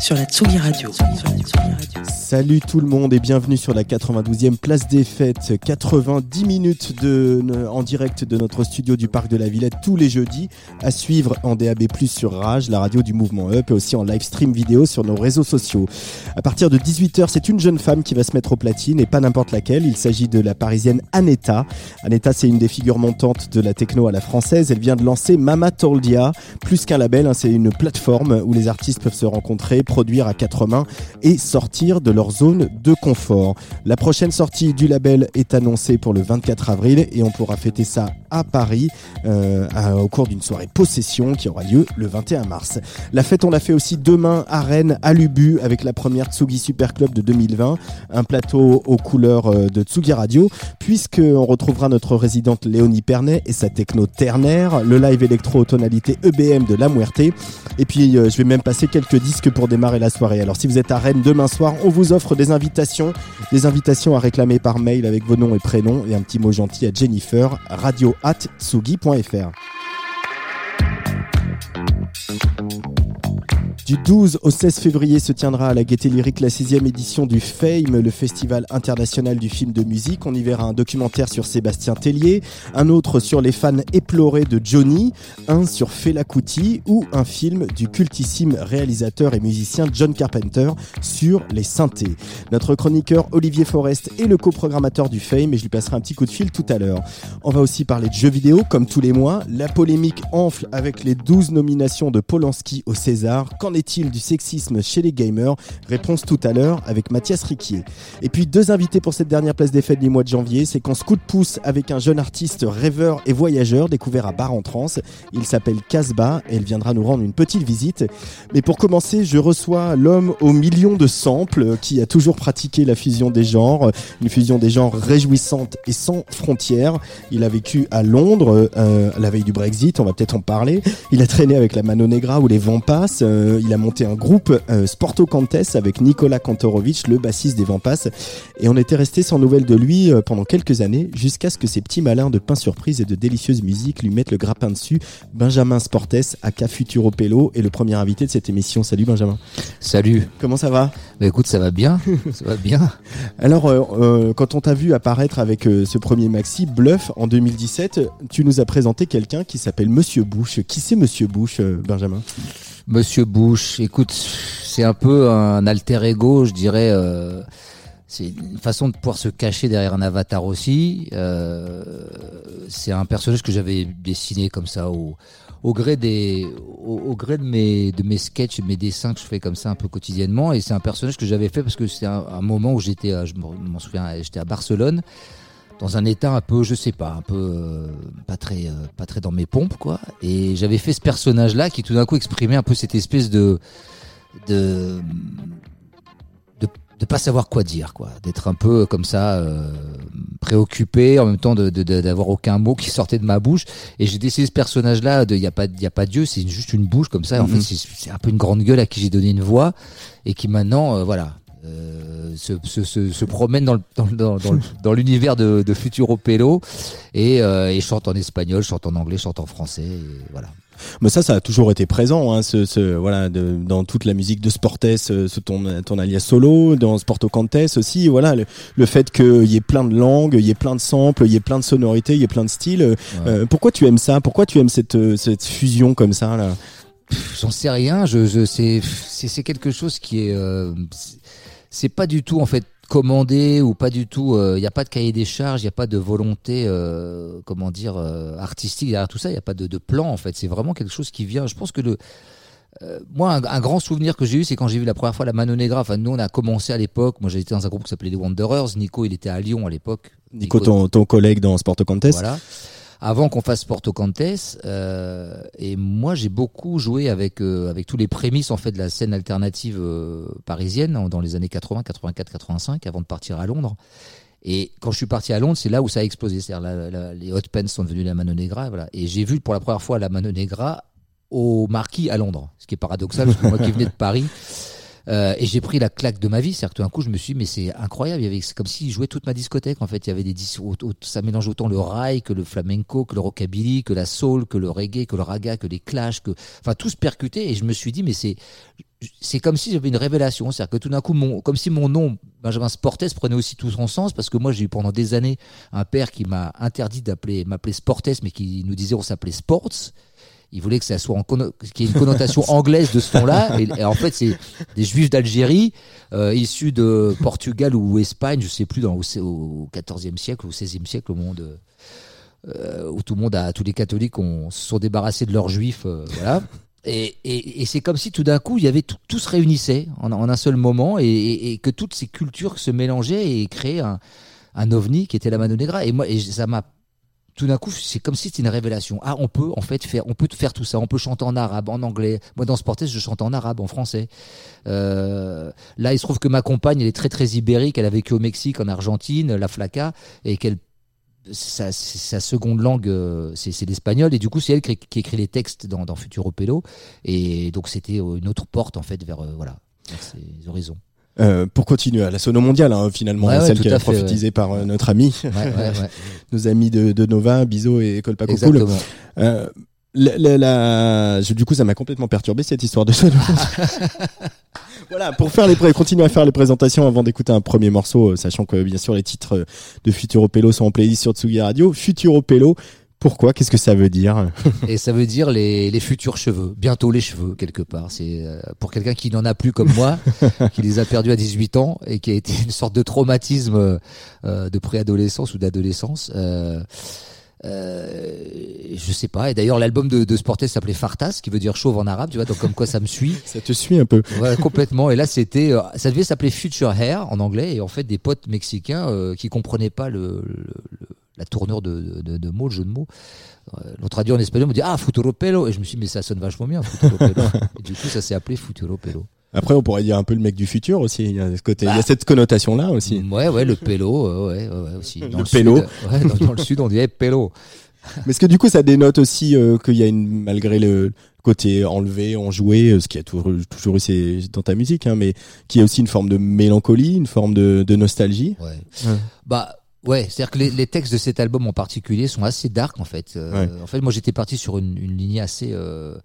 sur la Tsugi Radio. Salut tout le monde et bienvenue sur la 92e place des fêtes. 90 minutes en direct de notre studio du Parc de la Villette tous les jeudis à suivre en DAB+, sur Rage, la radio du mouvement Up et aussi en live stream vidéo sur nos réseaux sociaux. À partir de 18h, c'est une jeune femme qui va se mettre au platine et pas n'importe laquelle. Il s'agit de la parisienne Aneta. Aneta, c'est une des figures montantes de la techno à la française. Elle vient de lancer Mama Toldia. Plus qu'un label, hein, c'est une plateforme où les artistes peuvent se rencontrer, produire à quatre mains et sortir de leur zone de confort. La prochaine sortie du label est annoncée pour le 24 avril et on pourra fêter ça à Paris euh, au cours d'une soirée possession qui aura lieu le 21 mars. La fête, on l'a fait aussi demain à Rennes, à Lubu, avec la première Tsugi Super Club de 2020, un plateau aux couleurs euh, de Tsugi Radio, puisqu'on retrouvera notre résidente Léonie Pernet et sa techno ternaire, le live électro tonalité EBM de La Muerte, et puis euh, je vais même passer quelques disques pour démarrer la soirée. Alors si vous êtes à Rennes demain soir, on vous offre des invitations, des invitations à réclamer par mail avec vos noms et prénoms. Et un petit mot gentil à Jennifer, radio at Du 12 au 16 février se tiendra à la Gaieté Lyrique la sixième édition du FAME, le Festival international du film de musique. On y verra un documentaire sur Sébastien Tellier, un autre sur les fans éplorés de Johnny, un sur Fela Kuti ou un film du cultissime réalisateur et musicien John Carpenter sur les synthés. Notre chroniqueur Olivier Forest est le coprogrammateur du FAME et je lui passerai un petit coup de fil tout à l'heure. On va aussi parler de jeux vidéo comme tous les mois. La polémique enfle avec les 12 nominations de Polanski au César. Est-il du sexisme chez les gamers Réponse tout à l'heure avec Mathias Riquier. Et puis deux invités pour cette dernière place des fêtes du mois de janvier. Séquence coup de pouce avec un jeune artiste rêveur et voyageur découvert à Bar en Trance. Il s'appelle Casbah et il viendra nous rendre une petite visite. Mais pour commencer, je reçois l'homme aux millions de samples qui a toujours pratiqué la fusion des genres, une fusion des genres réjouissante et sans frontières. Il a vécu à Londres euh, la veille du Brexit, on va peut-être en parler. Il a traîné avec la Mano Negra ou les Vampas. Euh, il a monté un groupe euh, Sporto Cantes avec Nicolas Kantorovitch, le bassiste des Vampas. Et on était resté sans nouvelles de lui euh, pendant quelques années, jusqu'à ce que ces petits malins de pain surprise et de délicieuse musique lui mettent le grappin dessus. Benjamin Sportes, aka Futuro Pelo, est le premier invité de cette émission. Salut Benjamin. Salut. Comment ça va? Bah écoute, ça va bien. ça va bien. Alors, euh, euh, quand on t'a vu apparaître avec euh, ce premier maxi, Bluff, en 2017, tu nous as présenté quelqu'un qui s'appelle Monsieur Bush. Qui c'est Monsieur Bush, Benjamin? Monsieur Bush, écoute, c'est un peu un alter ego, je dirais. euh, c'est une façon de pouvoir se cacher derrière un avatar aussi. Euh, c'est un personnage que j'avais dessiné comme ça au, au gré des, au, gré de mes, de mes sketchs, de mes dessins que je fais comme ça un peu quotidiennement. Et c'est un personnage que j'avais fait parce que c'est un, un moment où j'étais, je m'en souviens, j'étais à Barcelone dans un état un peu, je sais pas, un peu euh, pas très, euh, pas très dans mes pompes quoi. Et j'avais fait ce personnage-là qui tout d'un coup exprimait un peu cette espèce de, de, de, de pas savoir quoi dire quoi, d'être un peu comme ça euh, préoccupé en même temps de de- de- d'avoir aucun mot qui sortait de ma bouche. Et j'ai décidé ce personnage-là de, il y a pas, y a pas Dieu, c'est juste une bouche comme ça. En Mhm. fait, c'est- c'est un peu une grande gueule à qui j'ai donné une voix et qui maintenant, euh, voilà. Euh, se, se, se, se promène dans le- dans, le- dans, dans le- dans l'univers de, de Futuro Pelo et, euh, et chante en espagnol, chante en anglais, chante en français, et voilà. Mais ça, ça a toujours été présent, hein, ce, ce, voilà, de, dans toute la musique de Sportes, ce, ce ton, ton alias solo, dans Sporto Cantes aussi, voilà, le, le fait qu'il y ait plein de langues, il y ait plein de samples, il y ait plein de sonorités, il y ait plein de styles. euh, euh, pourquoi tu aimes ça? Pourquoi tu aimes cette, euh, cette fusion comme ça là? J'en sais rien. Je, je c'est, c'est, c'est quelque chose qui est, euh, c'est- pas du tout en fait commandé ou pas du tout. Il n'y a pas de cahier des charges, il n'y a pas de volonté, euh, comment dire, euh, artistique derrière tout ça. Il n'y a pas de, de plan en fait. C'est vraiment quelque chose qui vient. Je pense que le euh, moi, un, un grand souvenir que j'ai eu, c'est quand j'ai vu la première fois la Mano Negra. Enfin, nous, on a commencé à l'époque. Moi, j'étais dans un groupe qui s'appelait les Wanderers. Nico, il était à Lyon à l'époque. Nico, ton, ton collègue dans Sport Contest. Voilà. Avant qu'on fasse Porto Cantes, euh, et moi j'ai beaucoup joué avec euh, avec tous les prémices en fait de la scène alternative euh, parisienne en- dans les années 80, 84, 85, avant de partir à Londres. Et quand je suis parti à Londres, c'est là où ça a explosé. C'est-à-dire les Hot Pants sont devenus la Mano Negra, et voilà. Et j'ai vu pour la première fois la Mano Negra au Marquis à Londres, ce qui est paradoxal parce que moi qui venais de Paris. Euh, et j'ai pris la claque de ma vie, c'est-à-dire que tout d'un coup je me suis dit mais c'est incroyable, c'est comme s'il jouait toute ma discothèque en fait, il y avait des dis- au- au- ça mélange autant le rail que le flamenco, que le rockabilly, que la soul, que le reggae, que le raga, que les clashs, que enfin tout se percutait. Et je me suis dit mais c'est c'est comme si j'avais une révélation, c'est-à-dire que tout d'un coup mon comme si mon nom Benjamin Sportes prenait aussi tout son sens parce que moi j'ai eu pendant des années un père qui m'a interdit d'appeler m'appeler Sportes mais qui nous disait on s'appelait Sports il voulait que ça soit en qu'il y ait une connotation anglaise de ce nom-là. Et, et en fait, c'est des juifs d'Algérie, euh, issus de Portugal ou Espagne, je sais plus, dans, au, 14e siècle ou au 16e siècle, au monde, euh, où tout le monde a, tous les catholiques ont, se sont débarrassés de leurs juifs, euh, voilà. Et, et, et c'est comme si tout d'un coup, il y avait tout, tout se réunissait en, en un seul moment et, que toutes ces cultures se mélangeaient et créaient un, un ovni qui était la Mano Negra. Et moi, et ça m'a tout d'un coup, c'est comme si c'était une révélation. Ah, on peut en fait faire, on peut faire tout ça. On peut chanter en arabe, en anglais. Moi, dans Sportes, je chante en arabe, en français. Euh, là, il se trouve que ma compagne, elle est très très ibérique. Elle a vécu au Mexique, en Argentine, la flaca, et qu'elle sa, sa seconde langue, euh, c'est l'espagnol, et du coup, c'est elle qui, écrit les textes dans, dans Futuro Pelo. Et donc, c'était euh, une autre porte en fait vers euh, voilà, vers ces horizons. Euh, pour continuer à la sono mondiale, hein, finalement, Ouais, ouais, celle qui fait, prophétisée par euh, notre ami, Ouais, ouais, ouais. nos amis de, de Nova, Bizo et Colpa Cool. Exactement. Euh, la, la- la- je- du coup, ça m'a complètement perturbé cette histoire de sono. voilà, pour faire les continuer à faire les présentations avant d'écouter un premier morceau, euh, sachant que bien sûr les titres de Futuro Pelo sont en playlist sur Tsugi Radio. Futuro Pelo, pourquoi? Qu'est-ce que ça veut dire? Et ça veut dire les, les futurs cheveux, bientôt les cheveux quelque part. C'est euh, pour quelqu'un qui n'en a plus comme moi, qui les a perdus à 18 ans et qui a été une sorte de traumatisme euh, de préadolescence ou d'adolescence. Euh, euh, je sais pas. Et d'ailleurs, l'album de, de s'appelait Fartas, qui veut dire chauve en arabe. Tu vois, donc comme quoi ça me suit. Ça te suit un peu Ouais, complètement. Et là, c'était, euh, ça devait s'appeler Future Hair en anglais. Et en fait, des potes mexicains euh, qui comprenaient pas le, le- le- la tournure de, de, de mots, le jeu de mots, euh, l'ont traduit en espagnol. On me dit ah Futuro Pelo. Et je me suis dit mais ça sonne vachement bien Futuro Pelo. et du coup, ça s'est appelé Futuro Pelo. Après, on pourrait dire un peu le mec du futur aussi. Il y a, ce côté, il y a Bah. cette connotation-là aussi. Ouais, ouais, le Pelo, euh, ouais, ouais, aussi. Dans Le sud, Pelo. ouais, dans, dans le sud, on dirait Pelo. Mais est-ce que du coup, ça dénote aussi euh, qu'il y a une, malgré le côté enlevé, enjoué, euh, ce qui a toujours, toujours eu c'est dans ta musique, hein, mais qui a aussi une forme de mélancolie, une forme de, de nostalgie? Ouais. Ouais. Bah ouais, c'est-à-dire que les, les textes de cet album en particulier sont assez dark en fait. Euh, En fait, moi j'étais parti sur une, une lignée assez euh,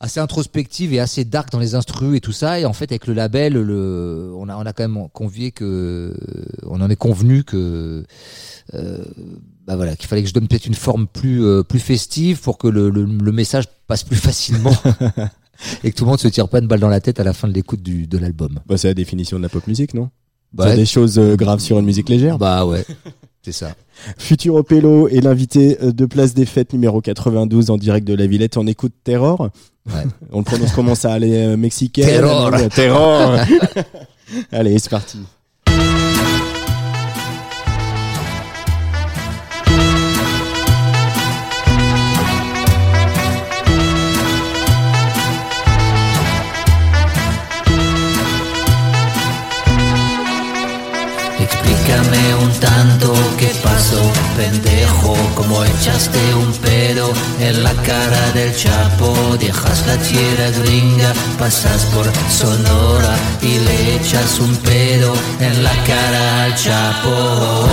assez introspective et assez dark dans les instrus et tout ça. Et en fait, avec le label, le, on a on a quand même convié que on en est convenu que euh, bah voilà qu'il fallait que je donne peut-être une forme plus plus festive pour que le, le, le message passe plus facilement. Et que tout le monde se tire pas une balle dans la tête à la fin de l'écoute de l'album. Bah, c'est la définition de la pop musique, non? Bah, des choses euh, graves sur une musique légère. bah ouais, c'est ça. Futuro Pelo est l'invité euh, de Place des Fêtes numéro 92 en direct de la Villette. On écoute Terror. Ouais. On le prononce comment ça Allez, euh, mexicain? Terror. Terror. Allez, c'est parti. Explícame un tanto qué pasó, pendejo, como echaste un pedo en la cara del Chapo, dejas la tierra gringa, pasas por Sonora y le echas un pedo en la cara al Chapo.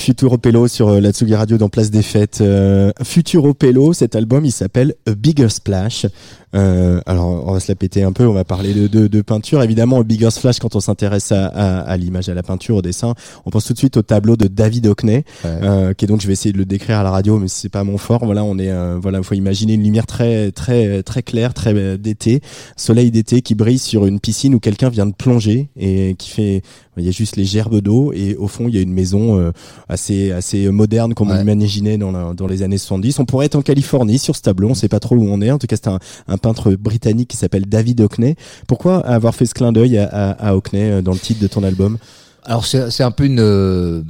C'est Futuro Pello sur euh, la Tsugi Radio dans Place des Fêtes. Euh, Futuro Pello, cet album, il s'appelle A Bigger Splash. Euh, alors, on va se la péter un peu. On va parler de, de, de peinture. Évidemment, A Bigger Splash, quand on s'intéresse à, à, à l'image, à la peinture, au dessin, on pense tout de suite au tableau de David Hockney, euh, qui est donc, je vais essayer de le décrire à la radio, mais c'est pas mon fort. Voilà, on est, euh, voilà, faut imaginer une lumière très, très, très claire, très euh, d'été, soleil d'été qui brille sur une piscine où quelqu'un vient de plonger et qui fait, il y a juste les gerbes d'eau et au fond, il y a une maison euh, assez, assez moderne comme on Ouais. l'imaginait dans, la- dans les années 70. On pourrait être en Californie sur ce tableau, on sait pas trop où on est. En tout cas, c'est un, un peintre britannique qui s'appelle David Hockney. Pourquoi avoir fait ce clin d'œil à, à, à Hockney euh, dans le titre de ton album? Alors c'est un peu une, euh,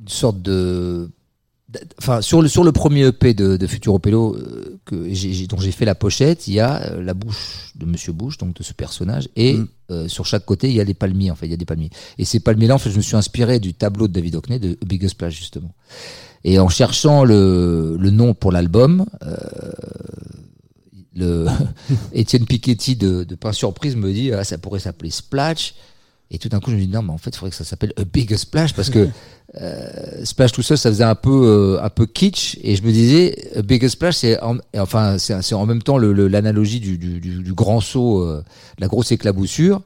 une sorte de Enfin, sur le sur le premier EP de, de Futuro Pello euh, que j'ai dont j'ai fait la pochette, il y a la bouche de Monsieur Bush, donc de ce personnage, et Mm. euh, sur chaque côté il y a des palmiers. En fait, il y a des palmiers. Et ces palmiers-là, en fait, je me suis inspiré du tableau de David Hockney de Biggest Splash justement. Et en cherchant le, le nom pour l'album, euh, le Étienne Piketty de, de Pain Surprise me dit ah, ça pourrait s'appeler Splash. Et tout d'un coup, je me dis non, mais en fait, il faudrait que ça s'appelle A Big Splash parce que euh, Splash tout seul, ça faisait un peu euh, un peu kitsch. Et je me disais A Big Splash, c'est en, enfin c'est en même temps le- le- l'analogie du, du, du, du grand saut, euh, de la grosse éclaboussure.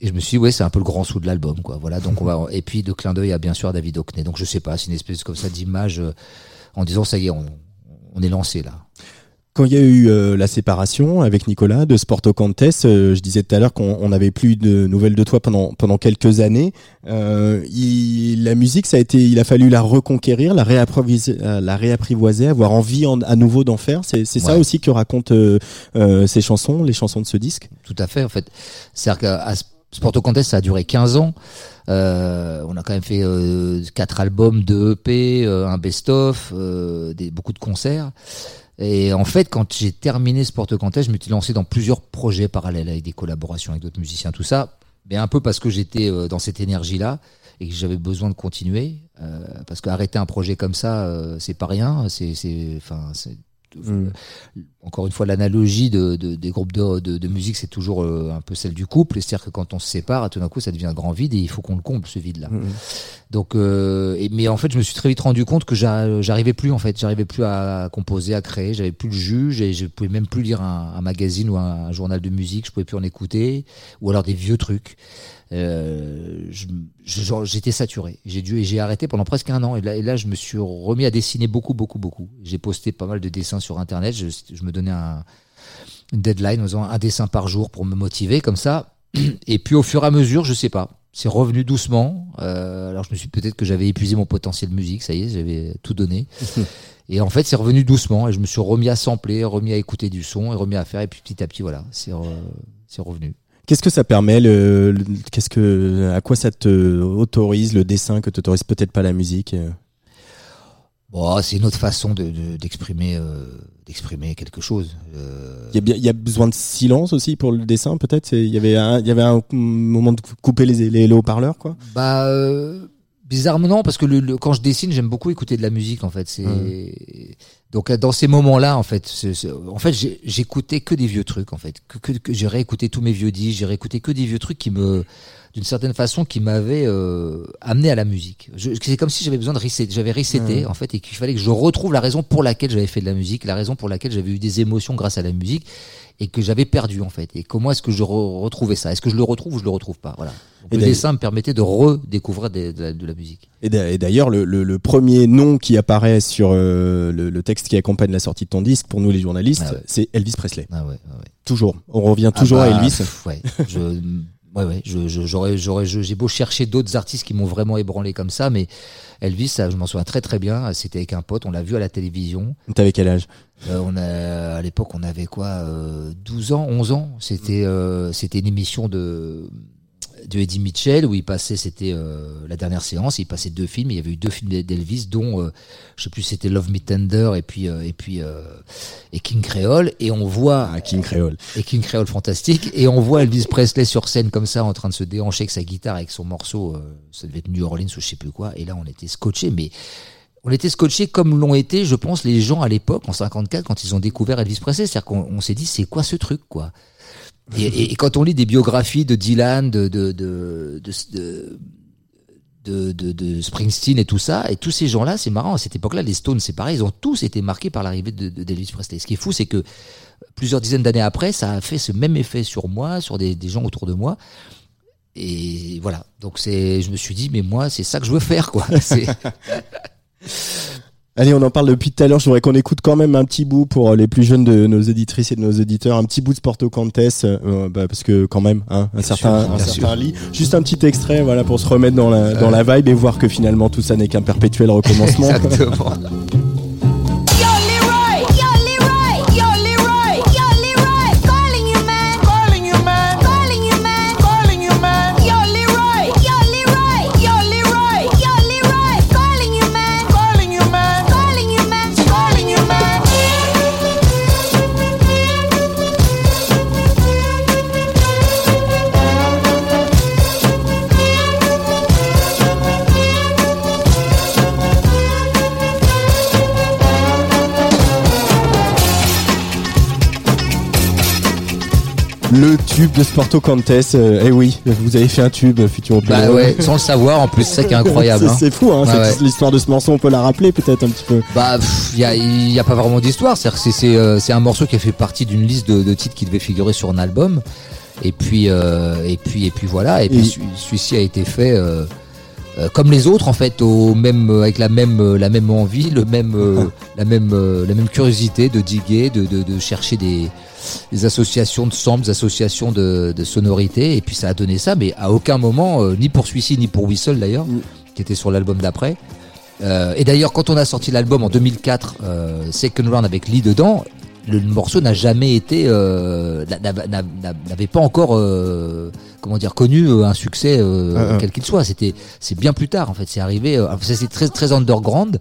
Et je me suis dit, ouais, c'est un peu le grand saut de l'album, quoi. Voilà. Donc on va et puis de clin d'œil à bien sûr David Hockney. Donc je sais pas, c'est une espèce comme ça d'image en disant ça y est, on, on est lancé là. Quand il y a eu euh, la séparation avec Nicolas de Sporto Cantes, euh, je disais tout à l'heure qu'on on n'avait plus de nouvelles de toi pendant pendant quelques années. Euh, il- la musique, ça a été, il a fallu la reconquérir, la réapprivoiser, euh, la réapprivoiser, avoir envie en- à nouveau d'en faire. C'est c'est ça Ouais. aussi que racontent euh, euh, ces chansons, les chansons de ce disque? Tout à fait, en fait. C'est-à-dire qu'à Sporto Contest, ça a duré 15 ans. Euh, on a quand même fait euh, quatre albums, deux EP, euh, un best-of, euh, beaucoup de concerts. Et en fait, quand j'ai terminé Sporto Contest, je me suis lancé dans plusieurs projets parallèles avec des collaborations avec d'autres musiciens, tout ça. Mais un peu parce que j'étais euh, dans cette énergie-là et que j'avais besoin de continuer. Euh, parce qu'arrêter un projet comme ça, euh, c'est pas rien. C'est, enfin, c'est Mm. encore une fois, l'analogie de, de- des groupes de, de, de musique, c'est toujours euh, un peu celle du couple. Et C'est-à-dire que quand on se sépare, tout d'un coup, ça devient un grand vide et il faut qu'on le comble, ce vide-là. Mhm. Donc, euh, et- mais en fait, je me suis très vite rendu compte que j'a- j'arrivais plus, en fait. J'arrivais plus à composer, à créer. J'avais plus le jus. et Je pouvais même plus lire un, un magazine ou un, un journal de musique. Je pouvais plus en écouter. Ou alors des vieux trucs. Euh, j'étais saturé. J'ai dû et j'ai arrêté pendant presque un an. Et là, et là, je me suis remis à dessiner beaucoup, beaucoup, beaucoup. J'ai posté pas mal de dessins sur Internet. Je, je me donnais un, une deadline en faisant un dessin par jour pour me motiver comme ça. Et puis au fur et à mesure, je sais pas, c'est revenu doucement. Euh, alors je me suis peut-être que j'avais épuisé mon potentiel musique, ça y est, j'avais tout donné. et en fait, c'est revenu doucement et je me suis remis à sampler, remis à écouter du son et remis à faire. Et puis petit à petit, voilà, c'est re- c'est revenu. Qu'est-ce que ça permet le, le- Qu'est-ce que à quoi ça te autorise le dessin que t'autorise peut-être pas la musique euh? Bon, c'est une autre façon de- de- d'exprimer euh, d'exprimer quelque chose. Euh, Il y a y besoin de silence aussi pour le dessin peut-être? Il y avait un, il y avait un moment de couper les les, les haut-parleurs quoi? Bah bizarrement non parce que le, le- quand je dessine j'aime beaucoup écouter de la musique en fait. C'est donc euh, dans ces moments-là en fait c'est- c'est- en fait j'écoutais que des vieux trucs en fait. Que, que, que j'ai réécouté tous mes vieux disques j'ai réécouté que des vieux trucs qui me d'une certaine façon qui m'avaient euh, amené à la musique. Je- c'est comme si j'avais besoin de reset j'avais reseté en fait et qu'il fallait que je retrouve la raison pour laquelle j'avais fait de la musique la raison pour laquelle j'avais eu des émotions grâce à la musique et que j'avais perdu en fait et comment est-ce que je re- retrouvais ça? Est-ce que je le retrouve ou je le retrouve pas? Voilà Donc, le dessin me permettait de redécouvrir de, la, de la musique. Et d'a- et d'ailleurs, le, le, le premier nom qui apparaît sur euh, le, le texte qui accompagne la sortie de ton disque, pour nous les journalistes, Ah ouais. c'est Elvis Presley. Ah ouais, ouais, ouais. Toujours. On revient toujours Ah bah, à Elvis. pff, ouais, je, ouais, ouais, j'aurais, j'aurais, j'ai beau chercher d'autres artistes qui m'ont vraiment ébranlé comme ça, mais Elvis, ça, je m'en souviens très très bien. C'était avec un pote, on l'a vu à la télévision. T'avais quel âge? Euh, on a, à l'époque, on avait quoi, euh, 12 ans, 11 ans. C'était, euh, c'était une émission de de Eddie Mitchell où il passait, c'était euh, la dernière séance, il passait deux films. Il y avait eu deux films d'Elvis, dont euh, je sais plus, c'était Love Me Tender et puis euh, et puis euh, et King Creole. Et on voit Ah, King Creole. et King Creole fantastique et on voit Elvis Presley sur scène comme ça en train de se déhancher avec sa guitare avec son morceau ça devait être New Orleans ou je sais plus quoi et là on était scotché mais on était scotché comme l'ont été je pense les gens à l'époque en 54 quand ils ont découvert Elvis Presley c'est-à-dire qu'on on s'est dit c'est quoi ce truc quoi? Et, quand on lit des biographies de Dylan de de de, de, Springsteen et tout ça, et tous ces gens-là, c'est marrant, à cette époque-là, les Stones, c'est pareil, ils ont tous été marqués par l'arrivée de, d'Elvis Presley. Ce qui est fou, c'est que plusieurs dizaines d'années après, ça a fait ce même effet sur moi, sur des, des gens autour de moi. Et voilà. Donc c'est, je me suis dit, mais moi, c'est ça que je veux faire, quoi. Allez, on en parle depuis tout à l'heure. Je voudrais qu'on écoute quand même un petit bout pour les plus jeunes de nos auditrices et de nos auditeurs, un petit bout de Sporto Cantes, euh, bah, parce que quand même, hein, un certain, sûr, un certain lit. Juste un petit extrait, voilà, pour se remettre dans la, dans la vibe et voir que finalement tout ça n'est qu'un perpétuel recommencement. exactement. Le tube de Sporto Cantes, euh, eh oui, vous avez fait un tube, Futuro Bah ouais, sans le savoir, en plus, c'est ça qui est incroyable. C'est- hein. C'est fou, hein, ouais. l'histoire de ce morceau, on peut la rappeler peut-être un petit peu. Bah, il y a, y a pas vraiment d'histoire. C'est-à-dire que c'est c'est euh, c'est un morceau qui a fait partie d'une liste de, de titres qui devait figurer sur un album. Et puis euh, et puis et puis voilà. Et puis Et- celui- celui-ci a été fait euh, euh, comme les autres en fait, au même avec la même euh, la même envie, le même euh, la même euh, la même curiosité de diguer, de de, de chercher des des associations de samples, des associations de, de sonorités, et puis ça a donné ça, mais à aucun moment, euh, ni pour celui-ci, ni pour Whistle d'ailleurs, Mm. qui était sur l'album d'après. Euh, et d'ailleurs, quand on a sorti l'album en 2004, euh, Second Round avec Lee dedans, le, morceau n'a jamais été, euh, n'a- n'a- n'a- n'a- n'avait pas encore, euh, comment dire, connu euh, un succès euh, Ah, ah. quel qu'il soit. C'était, c'est bien plus tard en fait. C'est arrivé, euh, ça, c'est très très underground.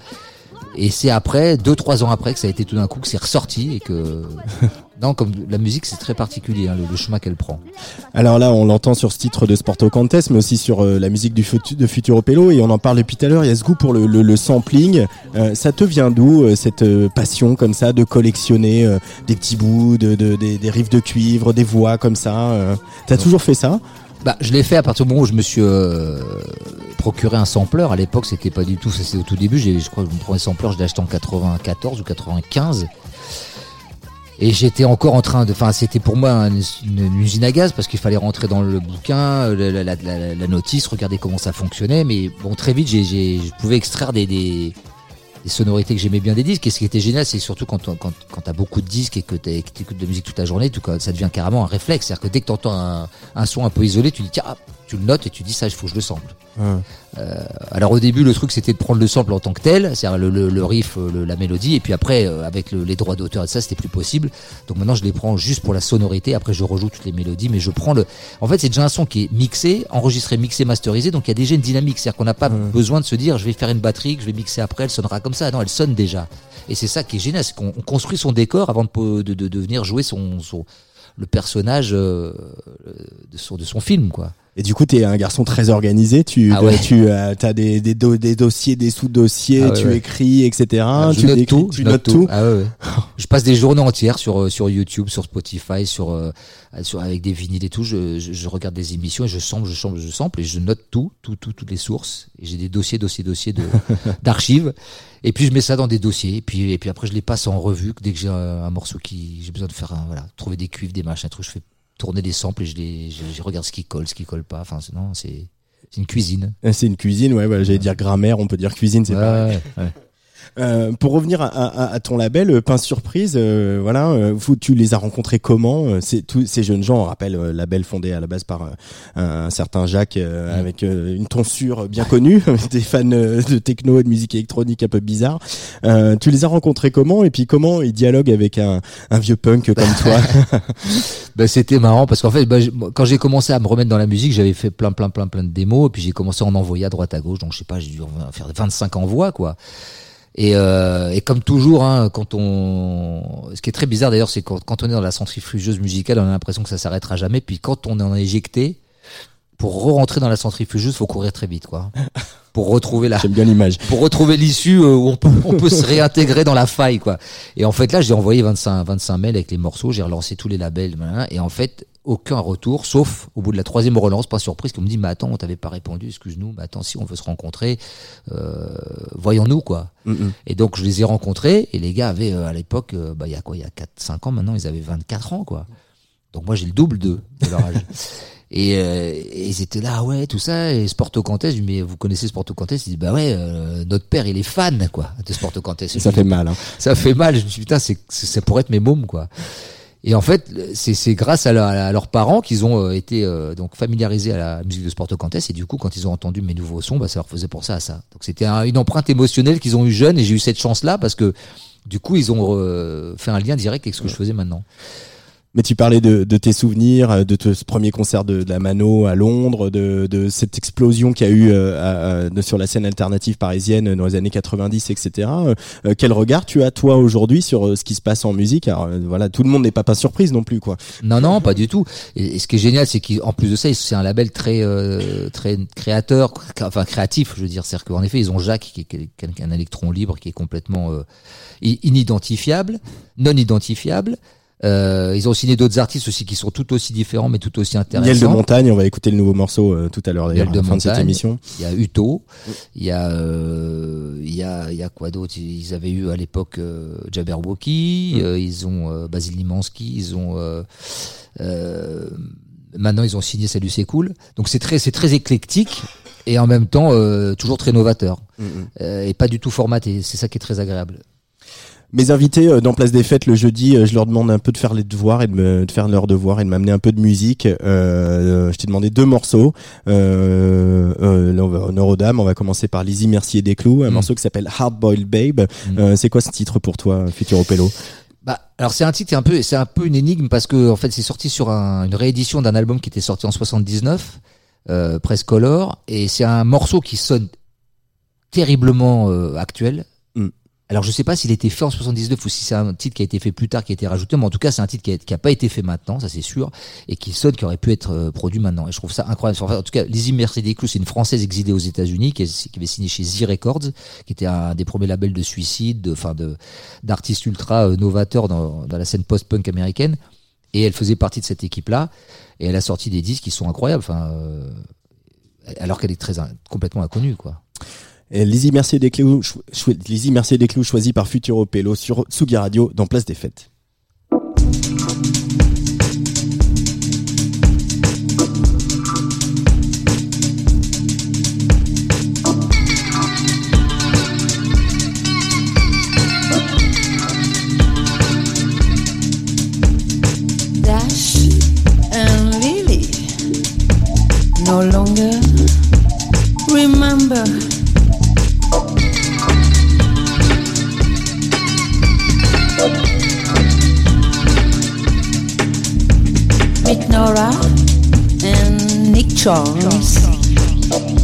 Et c'est après, deux trois ans après, que ça a été tout d'un coup que c'est ressorti et que non, comme la musique, c'est très particulier hein, le, le chemin qu'elle prend. Alors là, on l'entend sur ce titre de Sporto Cantes, mais aussi sur euh, la musique du futu- de Futuro Pelo, et on en parle depuis tout à l'heure. Il y a ce goût pour le, le- le sampling. Euh, ça te vient d'où euh, cette euh, passion comme ça de collectionner euh, des petits bouts, de, de- des, des riffs de cuivre, des voix comme ça euh, T'as toujours fait ça? Bah, je l'ai fait à partir du moment où je me suis euh, procuré un sampler. À l'époque, c'était pas du tout, c'était au tout début. J'ai, je crois que mon premier sampler, je l'ai acheté en 94 ou 95. Et j'étais encore en train de, enfin, c'était pour moi une, usine à gaz parce qu'il fallait rentrer dans le bouquin, la, la- notice, regarder comment ça fonctionnait. Mais bon, très vite, je pouvais extraire des, sonorités que j'aimais bien des disques. Et ce qui était génial, c'est surtout quand, t'as beaucoup de disques et que t'écoutes de la musique toute la journée, tout, ça devient carrément un réflexe. C'est-à-dire que dès que t'entends un, un son un peu isolé, tu dis tiens, ah, tu le notes et tu dis ça, il faut que je le sample. Euh, alors au début, le truc c'était de prendre le sample en tant que tel, c'est-à-dire le, le- le riff, euh, le- la mélodie, et puis après euh, avec le- les droits d'auteur et ça, c'était plus possible. Donc maintenant, je les prends juste pour la sonorité. Après, je rejoue toutes les mélodies, mais je prends le. En fait, c'est déjà un son qui est mixé, enregistré, mixé, masterisé, donc il y a déjà une dynamique. C'est-à-dire qu'on n'a pas besoin de se dire, je vais faire une batterie, que je vais mixer après, elle sonnera comme ça. Non, elle sonne déjà. Et c'est ça qui est génial, c'est qu'on on construit son décor avant de, de, de, de venir jouer son, son le personnage euh, de son de son film, quoi. Et du coup, tu es un garçon très organisé. Tu, Ah ouais. tu as des, des, do- des dossiers, des sous-dossiers, Ah ouais, tu ouais. écris, etc. Ah, tu note décris, tout, tu notes tout. Ah ouais, ouais. je passe des journées entières sur euh, sur YouTube, sur Spotify, sur, euh, sur avec des vinyles et tout. Je, je, je regarde des émissions et je sample, je sample, je sample et je note tout, tout, tout toutes les sources. Et j'ai des dossiers, dossiers, dossiers de d'archives. Et puis je mets ça dans des dossiers. Et puis et puis après je les passe en revue dès que j'ai un, un morceau qui j'ai besoin de faire un, voilà trouver des cuivres, des machins, trucs. Je fais tourner des samples et je les je, je regarde ce qui colle, ce qui colle pas. Enfin non c'est une cuisine. Euh, C'est une cuisine, ouais, ouais, j'allais dire grammaire, on peut dire cuisine, c'est Ouais, pareil. ouais. Euh, pour revenir à, à- à ton label, euh, Pain Surprise, euh, voilà, euh, tu les as rencontrés comment C'est tous ces jeunes gens, on rappelle, label fondé à la base par un, certain Jacques, Mm. avec une tonsure bien connue, des fans de techno et de musique électronique un peu bizarre. Tu les as rencontrés comment Et puis comment ils dialoguent avec un, un vieux punk comme toi Bah, c'était marrant parce qu'en fait, moi, quand j'ai commencé à me remettre dans la musique, j'avais fait plein, plein, plein, plein de démos et puis j'ai commencé à en envoyer à droite à gauche. Donc je sais pas, j'ai dû en faire 25 envois quoi. Et, euh, comme toujours, hein, quand on, ce qui est très bizarre d'ailleurs, c'est quand, on est dans la centrifugeuse musicale, on a l'impression que ça s'arrêtera jamais. Puis quand on en est éjecté, pour re-rentrer dans la centrifugeuse, faut courir très vite quoi. Pour retrouver la, J'aime bien l'image. pour retrouver l'issue euh, où on peut, on peut se réintégrer dans la faille quoi. Et en fait là j'ai envoyé 25 25 mails avec les morceaux, j'ai relancé tous les labels et en fait aucun retour sauf au bout de la troisième relance pas surprise qu'on me dit mais attends on t'avait pas répondu excuse-nous mais attends si on veut se rencontrer euh, voyons-nous quoi. Mm, mm. Et donc je les ai rencontrés et les gars avaient euh, à l'époque euh, bah il y a quoi il y a 4 5 ans maintenant ils avaient 24 ans quoi. Donc moi j'ai le double d'eux de leur âge. Et, euh, et ils étaient là, ouais, tout ça. Et Sporto Cantes, je dis, mais vous connaissez Sporto Cantes? Il dit, bah ouais, euh, notre père, il est fan, quoi, de Sporto Cantes. Je Ça fait mal. Hein. ça fait mal. Je me suis dit, putain, c'est, ça pourrait être mes mômes, quoi. Et en fait, c'est, grâce à, leur- à leurs parents qu'ils ont euh, été euh, donc familiarisés à la musique de Sporto Cantes. Et du coup, quand ils ont entendu mes nouveaux sons, bah, ça leur faisait pour ça à ça. Donc c'était un- une empreinte émotionnelle qu'ils ont eu jeunes. Et j'ai eu cette chance-là parce que du coup, ils ont euh, fait un lien direct avec ce que je faisais maintenant. Mais tu parlais de, de tes souvenirs, euh, de ce premier concert de, de la Mano à Londres, de, de cette explosion qu'il y a eu euh, sur la scène alternative parisienne dans les années 90, etc. Euh, euh, quel regard tu as toi aujourd'hui sur euh, ce qui se passe en musique? Alors voilà, tout le monde n'est pas pas surprise non plus quoi. Non, non, pas du tout. Et, ce qui est génial, c'est qu'en plus de ça, c'est un label très, euh, très créateur, cré- enfin créatif, je veux dire. C'est-à-dire qu'en effet, ils ont Jacques, qui est, est un électron libre, qui est complètement inidentifiable, non identifiable. Euh, ils ont signé d'autres artistes aussi qui sont tout aussi différents, mais tout aussi Miel de intéressants. montagne, on va écouter le nouveau morceau euh, tout à l'heure d'ailleurs, à la fin de cette émission. Il y a Uto, il y a, euh, il y a, il y a quoi d'autre? Ils avaient eu à l'époque euh, Jabberwocky, Mm. euh, ils ont euh, Basile Limansky, ils ont. euh, euh, maintenant, ils ont signé Salut c'est cool. Donc c'est très, c'est très éclectique et en même temps euh, toujours très novateur Mm, mm. euh, et pas du tout formaté. C'est ça qui est très agréable. Mes invités euh, dans Place des Fêtes le jeudi, euh, je leur demande un peu de faire les devoirs et de, me, de faire leurs devoirs et de m'amener un peu de musique. Euh, je t'ai demandé deux morceaux. Euh, euh, on va- honneur aux dames, on va commencer par Lizzie Mercier des Clous, un Mm. morceau qui s'appelle Hard Boiled Babe. Mm. Euh, c'est quoi ce titre pour toi, Futuro Pello Bah, alors c'est un titre, un peu, c'est un peu une énigme parce que en fait c'est sorti sur un- une réédition d'un album qui était sorti en 79, euh, Press Color, et c'est un morceau qui sonne terriblement euh, actuel. Alors je sais pas s'il été fait en 79 ou si c'est un titre qui a été fait plus tard, qui a été rajouté, mais en tout cas c'est un titre qui a, qui a pas été fait maintenant, ça c'est sûr, et qui sonne, qui aurait pu être euh, produit maintenant. Et je trouve ça incroyable. En tout cas, Lizzie Mercedes Clous, c'est une française exilée aux États-Unis qui, avait signé chez Z Records, qui était un des premiers labels de suicide, de, enfin de d'artistes ultra euh, novateurs dans, dans la scène post-punk américaine. Et elle faisait partie de cette équipe-là. Et elle a sorti des disques qui sont incroyables. Enfin, euh, alors qu'elle est très complètement inconnue, quoi. Et Lizzie Mercier des Clous, Lizzie Mercier des Clous choisi par Futuro Pello sur Sugi Radio dans Place des Fêtes. Meet Nora and Nick Jones.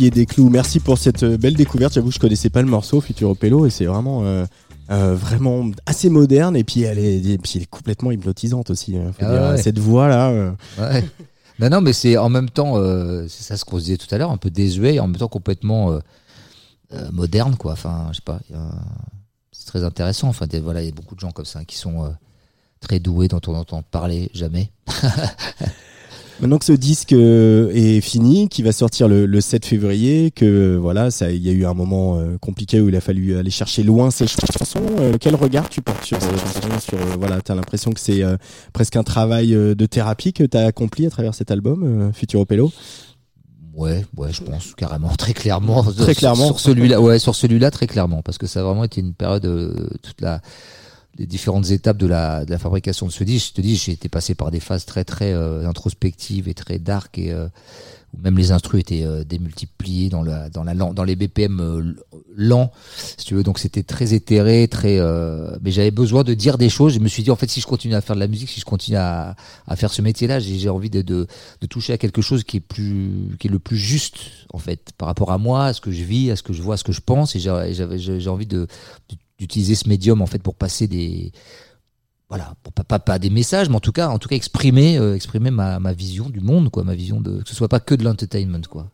Mercier des Clous, merci pour cette euh, belle découverte. J'avoue, je connaissais pas le morceau Futuro Pello et c'est vraiment, euh, euh, vraiment assez moderne et puis elle est, et puis elle est complètement hypnotisante aussi. hein, faut Ah dire. ouais. Cette voix là. euh, Ouais. non, non, mais c'est en même temps, euh, c'est ça ce qu'on se disait tout à l'heure, un peu désuet et en même temps complètement moderne, quoi. Enfin, je sais pas. C'est très intéressant. Enfin, voilà, il y a beaucoup de gens comme ça qui sont très doués, dont on entend parler jamais. Maintenant que ce disque euh, est fini, qui va sortir le, le 7 février, que voilà, ça, il y a eu un moment euh, compliqué où il a fallu aller chercher loin ces chansons. euh, quel regard tu portes sur ces chansons sur, euh, Voilà, t'as l'impression que c'est euh, presque un travail euh, de thérapie que t'as accompli à travers cet album, euh, Futuro Pello. Ouais, ouais, je pense carrément, très clairement. Très Sur- clairement. Sur celui-là, ouais, sur celui-là, très clairement, parce que ça a vraiment été une période, euh, toute la, des différentes étapes de la, de la fabrication de ce disque. Je te dis, j'ai été passé par des phases très très euh, introspectives et très dark et euh, où même les instrus étaient euh, démultipliés dans la dans la dans les BPM euh, lents, si tu veux. Donc c'était très éthéré, très. euh, mais j'avais besoin de dire des choses. Je me suis dit en fait, si je continue à faire de la musique, si je continue à, à faire ce métier-là, j'ai envie de, de de toucher à quelque chose qui est plus qui est le plus juste en fait par rapport à moi, à ce que je vis, à ce que je vois, à ce que je pense. Et j'avais j'ai envie de d'utiliser ce médium en fait pour passer des voilà pour pas, pas pas des messages mais en tout cas en tout cas exprimer euh, exprimer ma, ma vision du monde quoi ma vision de que ce soit pas que de l'entertainment quoi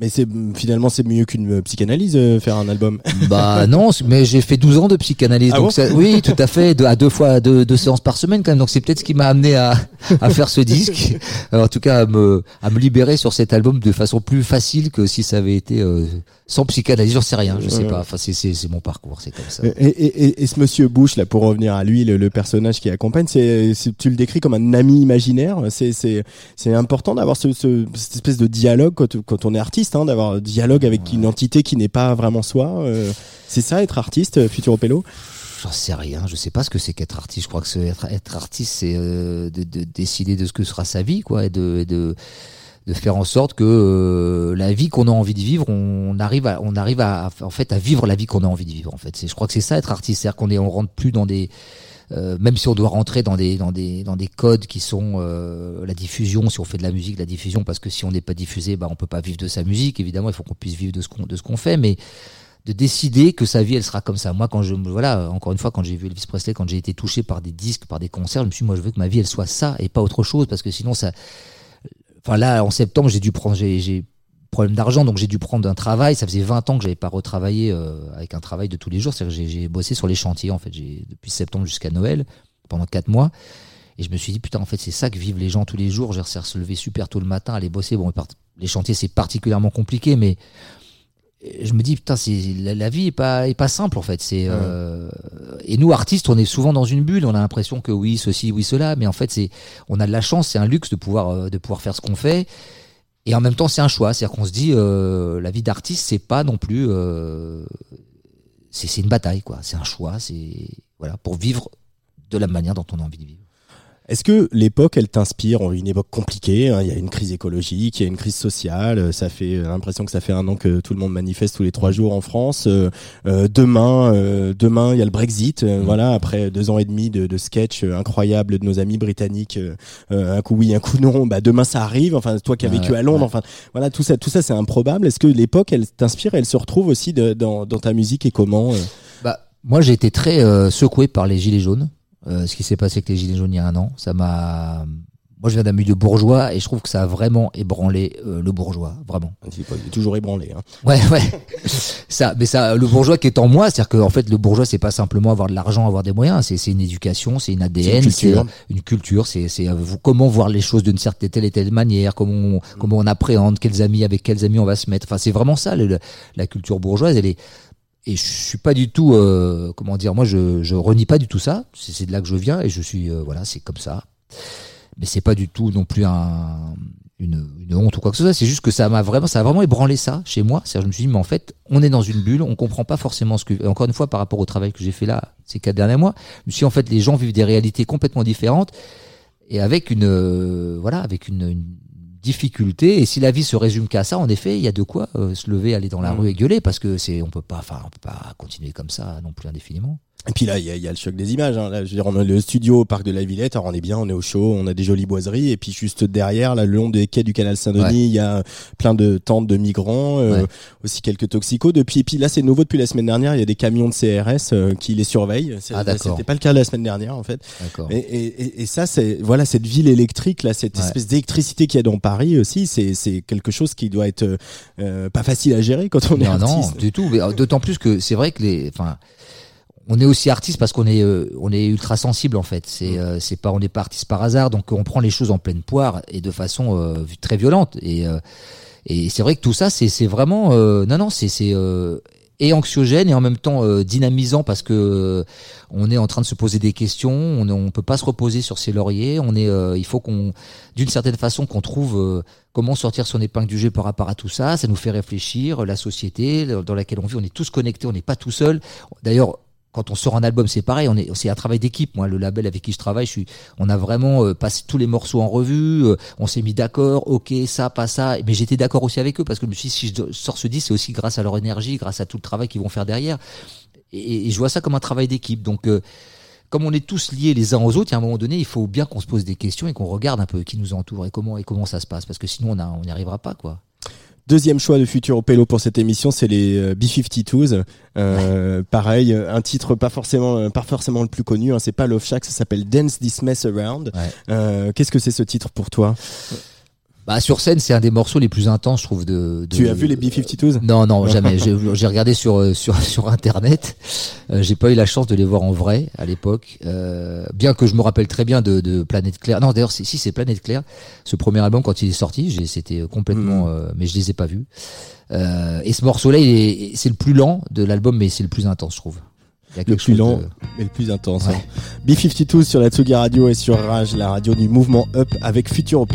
Mais c'est finalement c'est mieux qu'une euh, psychanalyse euh, faire un album. bah non mais j'ai fait 12 ans de psychanalyse Ah donc bon ça- oui tout à fait à deux fois deux, deux séances par semaine quand même donc c'est peut-être ce qui m'a amené à à faire ce disque en tout cas à me à me libérer sur cet album de façon plus facile que si ça avait été euh, sans psychanalyse j'en sais rien je sais Ouais. pas enfin c'est c'est mon parcours c'est comme ça Et, et, et, et ce monsieur Bush là, pour revenir à lui, le, le personnage qui accompagne, c'est, c'est- tu le décris comme un ami imaginaire. C'est, c'est, c'est important d'avoir ce, ce- cette espèce de dialogue quand, quand on est artiste, hein, d'avoir un dialogue avec une entité qui n'est pas vraiment soi. euh, c'est ça être artiste, euh, Futuro Pello J'en sais rien, je sais pas ce que c'est qu'être artiste. Je crois que c'est être, être artiste, c'est euh, de, de décider de ce que sera sa vie, quoi, et de, et de, de faire en sorte que euh, la vie qu'on a envie de vivre, on arrive à, on arrive à, en fait, à vivre la vie qu'on a envie de vivre. En fait, c'est, je crois que c'est ça être artiste, c'est-à-dire qu'on est, on rentre plus dans des, euh, même si on doit rentrer dans des, dans des, dans des codes qui sont euh, la diffusion, si on fait de la musique, la diffusion, parce que si on n'est pas diffusé, bah, on peut pas vivre de sa musique. Évidemment, il faut qu'on puisse vivre de ce qu'on, de ce qu'on fait, mais de décider que sa vie elle sera comme ça. Moi quand je voilà, encore une fois quand j'ai vu Elvis Presley quand j'ai été touché par des disques, par des concerts, je me suis dit, moi je veux que ma vie elle soit ça et pas autre chose parce que sinon ça enfin là en septembre, j'ai dû prendre j'ai problème d'argent donc j'ai dû prendre un travail, ça faisait 20 ans que j'avais pas retravaillé euh, avec un travail de tous les jours, c'est-à-dire que j'ai bossé sur les chantiers en fait, depuis septembre jusqu'à Noël pendant quatre mois. Et je me suis dit, putain, en fait, c'est ça que vivent les gens tous les jours. J'ai à se lever super tôt le matin, aller bosser. Bon, les chantiers, c'est particulièrement compliqué, mais je me dis putain c'est la, la vie est pas est pas simple en fait. C'est euh, et nous artistes on est souvent dans une bulle. On a l'impression que oui ceci oui cela. Mais en fait c'est on a de la chance c'est un luxe de pouvoir euh, de pouvoir faire ce qu'on fait et en même temps c'est un choix. C'est à dire qu'on se dit euh, la vie d'artiste c'est pas non plus euh, c'est une bataille quoi. C'est un choix c'est voilà pour vivre de la manière dont on a envie de vivre Est-ce que l'époque, elle t'inspire Une époque compliquée, hein, il y a une crise écologique, il y a une crise sociale, ça fait euh, l'impression que ça fait un an que tout le monde manifeste tous les trois jours en France. Euh, euh, demain, euh, demain, il y a le Brexit. euh, Voilà, après deux ans et demi de, de sketch incroyables de nos amis britanniques, un coup oui, un coup non. Bah demain, ça arrive. Enfin, toi qui as Ouais, vécu à Londres, enfin, voilà, tout ça, tout ça, c'est improbable. Est-ce que l'époque, elle t'inspire, elle se retrouve aussi de- dans, dans ta musique et comment Bah, moi, j'ai été très secoué par les gilets jaunes. Euh, ce qui s'est passé avec les gilets jaunes il y a un an, ça m'a. Moi, je viens d'un milieu bourgeois et je trouve que ça a vraiment ébranlé euh, le bourgeois, vraiment. Il est toujours ébranlé. Hein. Ouais, ouais. ça, mais ça, le bourgeois qui est en moi, c'est-à-dire que en fait, le bourgeois, c'est pas simplement avoir de l'argent, avoir des moyens. C'est, c'est une éducation, c'est une ADN, C'est une culture. c'est une culture, c'est, euh, comment voir les choses d'une certaine telle et telle manière, comment on, comment on appréhende, quels amis, avec quels amis on va se mettre. Enfin, c'est vraiment ça, le- la culture bourgeoise. Elle est et je suis pas du tout, euh, comment dire, moi, je, je renie pas du tout ça. C'est, c'est de là que je viens et je suis, euh, voilà, c'est comme ça. Mais c'est pas du tout non plus un, une, une honte ou quoi que ce soit. C'est juste que ça m'a vraiment, ça a vraiment ébranlé ça chez moi. C'est-à-dire, je me suis dit, mais en fait, on est dans une bulle, on comprend pas forcément ce que. encore une fois, par rapport au travail que j'ai fait là ces quatre derniers mois, je me suis dit, en fait, les gens vivent des réalités complètement différentes et avec une, euh, voilà, avec une, une difficulté. Et si la vie se résume qu'à ça, en effet, il y a de quoi euh, se lever, aller dans la Mm. rue et gueuler parce que c'est, on peut pas, enfin, on peut pas continuer comme ça non plus indéfiniment. Et puis là, il y a, y a le choc des images. Hein. Là, je veux dire, on a le studio au parc de la Villette. Alors on est bien, on est au chaud, on a des jolies boiseries. Et puis juste derrière, là, le long des quais du canal Saint-Denis, Ouais. il y a plein de tentes de migrants, euh, Ouais. aussi quelques toxicos. Depuis, et puis là, c'est nouveau depuis la semaine dernière. Il y a des camions de CRS euh, qui les surveillent. Ah, d'accord. C'était pas le cas la semaine dernière, en fait. D'accord. Et, et, et- ça, c'est voilà, cette ville électrique là, cette Ouais. espèce d'électricité qu'il y a dans Paris aussi, c'est c'est quelque chose qui doit être euh, pas facile à gérer quand on est non, non, artiste. du tout. Euh, d'autant plus que c'est vrai que les, enfin, on est aussi artiste parce qu'on est, euh, on est ultra sensible en fait. C'est, euh, c'est pas, on n'est pas artiste par hasard, donc on prend les choses en pleine poire et de façon euh, très violente. Et, euh, et c'est vrai que tout ça, c'est, c'est vraiment, euh, non, non, c'est, c'est euh, et anxiogène et en même temps euh, dynamisant parce que euh, on est en train de se poser des questions, on, on peut pas se reposer sur ses lauriers, on est, euh, il faut qu'on, d'une certaine façon, qu'on trouve euh, comment sortir son épingle du jeu par rapport à tout ça. Ça nous fait réfléchir, la société dans laquelle on vit, on est tous connectés, on n'est pas tout seul. D'ailleurs, quand on sort un album, c'est pareil. On est, c'est un travail d'équipe. Moi, le label avec qui je travaille, je suis, on a vraiment euh, passé tous les morceaux en revue. euh, on s'est mis d'accord. Ok, ça, pas ça. Mais j'étais d'accord aussi avec eux parce que je me suis dit, si je sors ce disque, c'est aussi grâce à leur énergie, grâce à tout le travail qu'ils vont faire derrière. Et, je vois ça comme un travail d'équipe. Donc, euh, comme on est tous liés les uns aux autres, a un moment donné, il faut bien qu'on se pose des questions et qu'on regarde un peu qui nous entoure et comment et comment ça se passe, parce que sinon on n'y arrivera pas, quoi. Deuxième choix de Futur Pello pour cette émission, c'est les euh, B-52s. Euh, Pareil, euh, un titre pas forcément, pas forcément le plus connu. Hein, c'est pas Love Shack, ça s'appelle Dance This Mess Around. Ouais. Euh, Qu'est-ce que c'est ce titre pour toi? Bah, sur scène, c'est un des morceaux les plus intenses, je trouve. De, de- Tu as vu les B-52s Non, non, jamais. J'ai regardé sur euh, sur sur internet. Euh, j'ai pas eu la chance de les voir en vrai à l'époque. Euh, bien que je me rappelle très bien de, de Planète Claire. Non, d'ailleurs, si c'est Planète Claire, ce premier album quand il est sorti, c'était complètement. Mhm. euh, mais je les ai pas vus. Euh, et ce morceau-là, c'est le plus lent de l'album, mais c'est le plus intense, je trouve. Le plus lent de- et le plus intense. Ouais. hein. B-52s sur la Tsugi Radio et sur Rage, la radio du mouvement Up avec Futur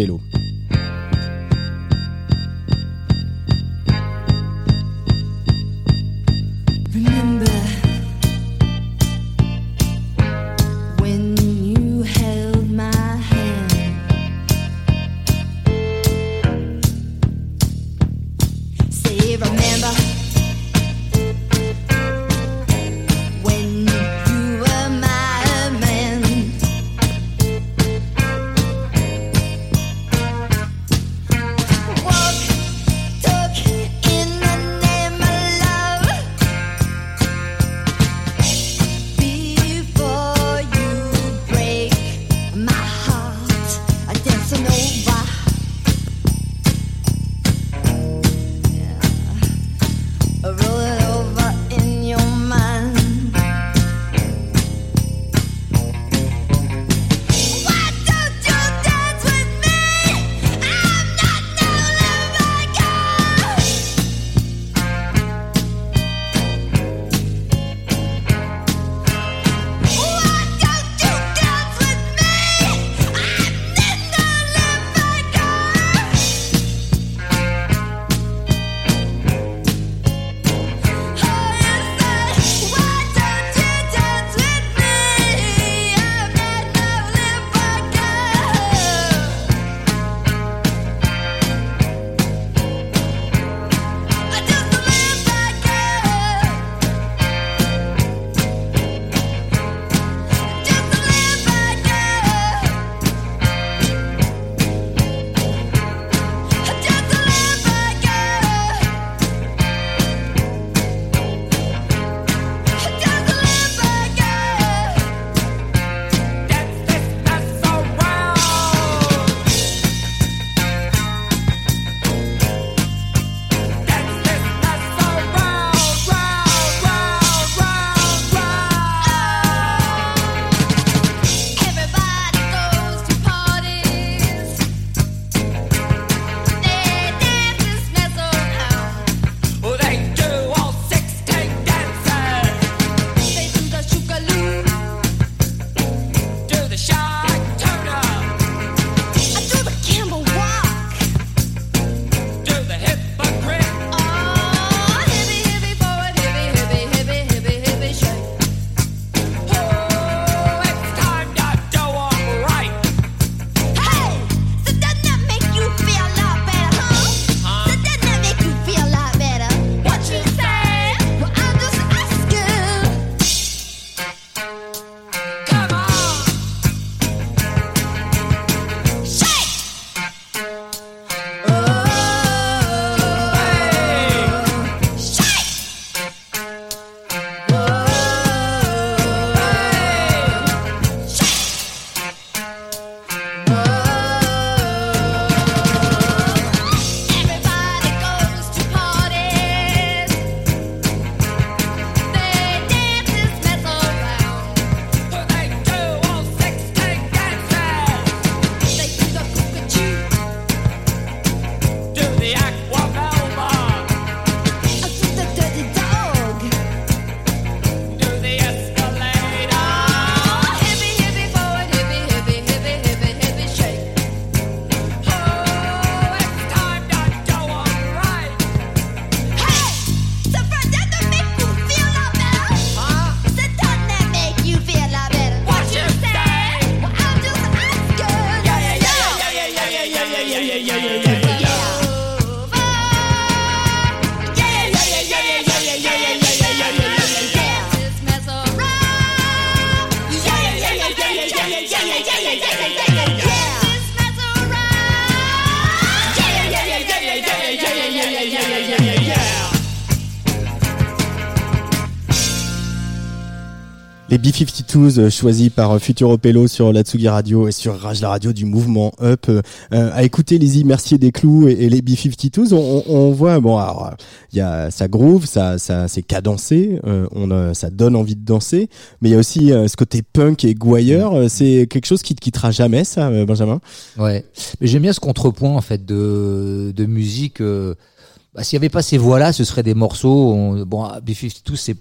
B-52s euh, choisis par euh, Futuro Pello sur la Tsugi Radio et sur Rage la radio du mouvement Up. Euh, euh, à écouter Lizzie Mercier des Clous et, et les B-52s, on, on- on voit, bon, alors, il y a ça groove, ça, ça, c'est cadencé, euh, on, ça donne envie de danser, mais il y a aussi euh, ce côté punk et gouailleur, c'est quelque chose qui te quittera jamais, ça, Benjamin? Ouais, mais j'aime bien ce contrepoint en fait de, de musique. bah, S'il n'y avait pas ces voix-là, ce seraient des morceaux. on- bon, ah, B-52, c'est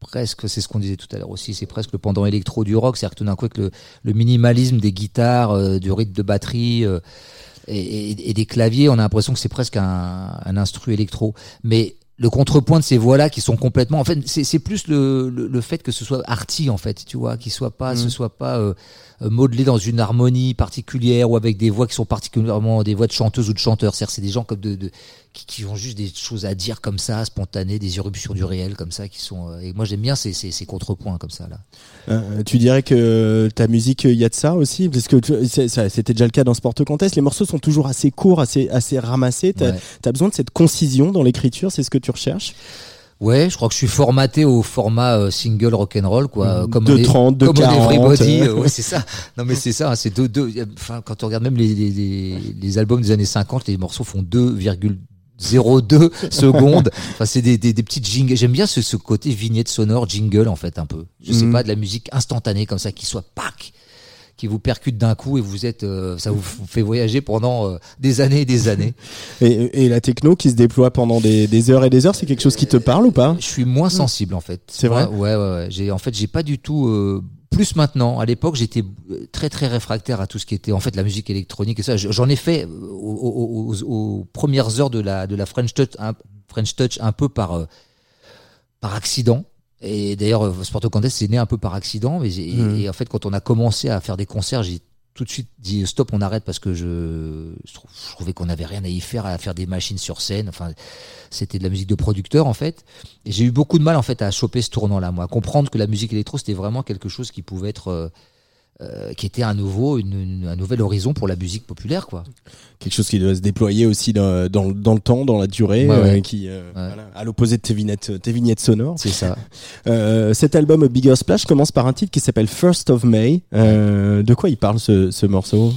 presque, c'est ce qu'on disait tout à l'heure aussi, c'est presque le pendant électro du rock. C'est-à-dire que tout d'un coup, avec le, le minimalisme des guitares, euh, du rythme de batterie euh, et, et- et des claviers, on a l'impression que c'est presque un, un instru électro. Mais le contrepoint de ces voix-là qui sont complètement, en fait, c'est c'est plus le, le, le fait que ce soit arty en fait, tu vois, qu'il soit pas, ce soit pas euh, euh, modelé dans une harmonie particulière ou avec des voix qui sont particulièrement des voix de chanteuses ou de chanteurs. C'est-à-dire, c'est des gens comme de, de qui, qui ont juste des choses à dire comme ça, spontanées, des irruptions du réel comme ça, qui sont. euh, et moi, j'aime bien ces, ces, ces contrepoints comme ça là. Euh, tu dirais que ta musique, il y a de ça aussi? Parce que c'était déjà le cas dans Sport Contest. Les morceaux sont toujours assez courts, assez, assez ramassés. T'as Ouais. as besoin de cette concision dans l'écriture, c'est ce que tu recherches? Ouais, je crois que je suis formaté au format euh, single rock'n'roll, quoi. euh, Comme De on est- 30, de comme on est 40, Everybody, euh. ouais, c'est ça. Non, mais c'est ça. C'est deux, deux. Enfin, quand on regarde même les, les, les, les albums des années 50, les morceaux font 2,02 secondes. Enfin, c'est des, des, des petites jingles. J'aime bien ce, ce côté vignette sonore, jingle, en fait, un peu. Je sais Mhm. pas, de la musique instantanée comme ça, qui soit pack qui vous percute d'un coup et vous êtes, euh, ça vous fait voyager pendant euh, des années et des années. et, et la techno qui se déploie pendant des, des heures et des heures, c'est quelque chose qui te parle ou pas? Je suis moins sensible en fait. C'est vrai? Ouais, ouais, ouais. J'ai en fait j'ai pas du tout euh, plus maintenant. À l'époque, j'étais très très réfractaire à tout ce qui était en fait la musique électronique et ça. Je- J'en ai fait aux, aux- aux- aux premières heures de la de la French Touch, un, French Touch un peu par par accident. Et d'ailleurs, euh, Sport Contest, c'est né un peu par accident. Mais Mhm. et, en fait, quand on a commencé à faire des concerts, j'ai tout de suite dit stop, on arrête parce que je, je, trou- je trouvais qu'on avait rien à y faire, à faire des machines sur scène. Enfin, c'était de la musique de producteur en fait. Et j'ai eu beaucoup de mal en fait à choper ce tournant-là, moi, à comprendre que la musique électro c'était vraiment quelque chose qui pouvait être, euh, qui était un nouveau, une, une- un nouvel horizon pour la musique populaire, quoi. Quelque chose qui doit se déployer aussi dans, dans, dans le temps, dans la durée, Ouais, ouais. euh, qui, euh, voilà, à l'opposé de tes vignettes, tes vignettes sonores. C'est ça. Cet album Bigger Splash commence par un titre qui s'appelle First of May. De quoi il parle ce, ce morceau?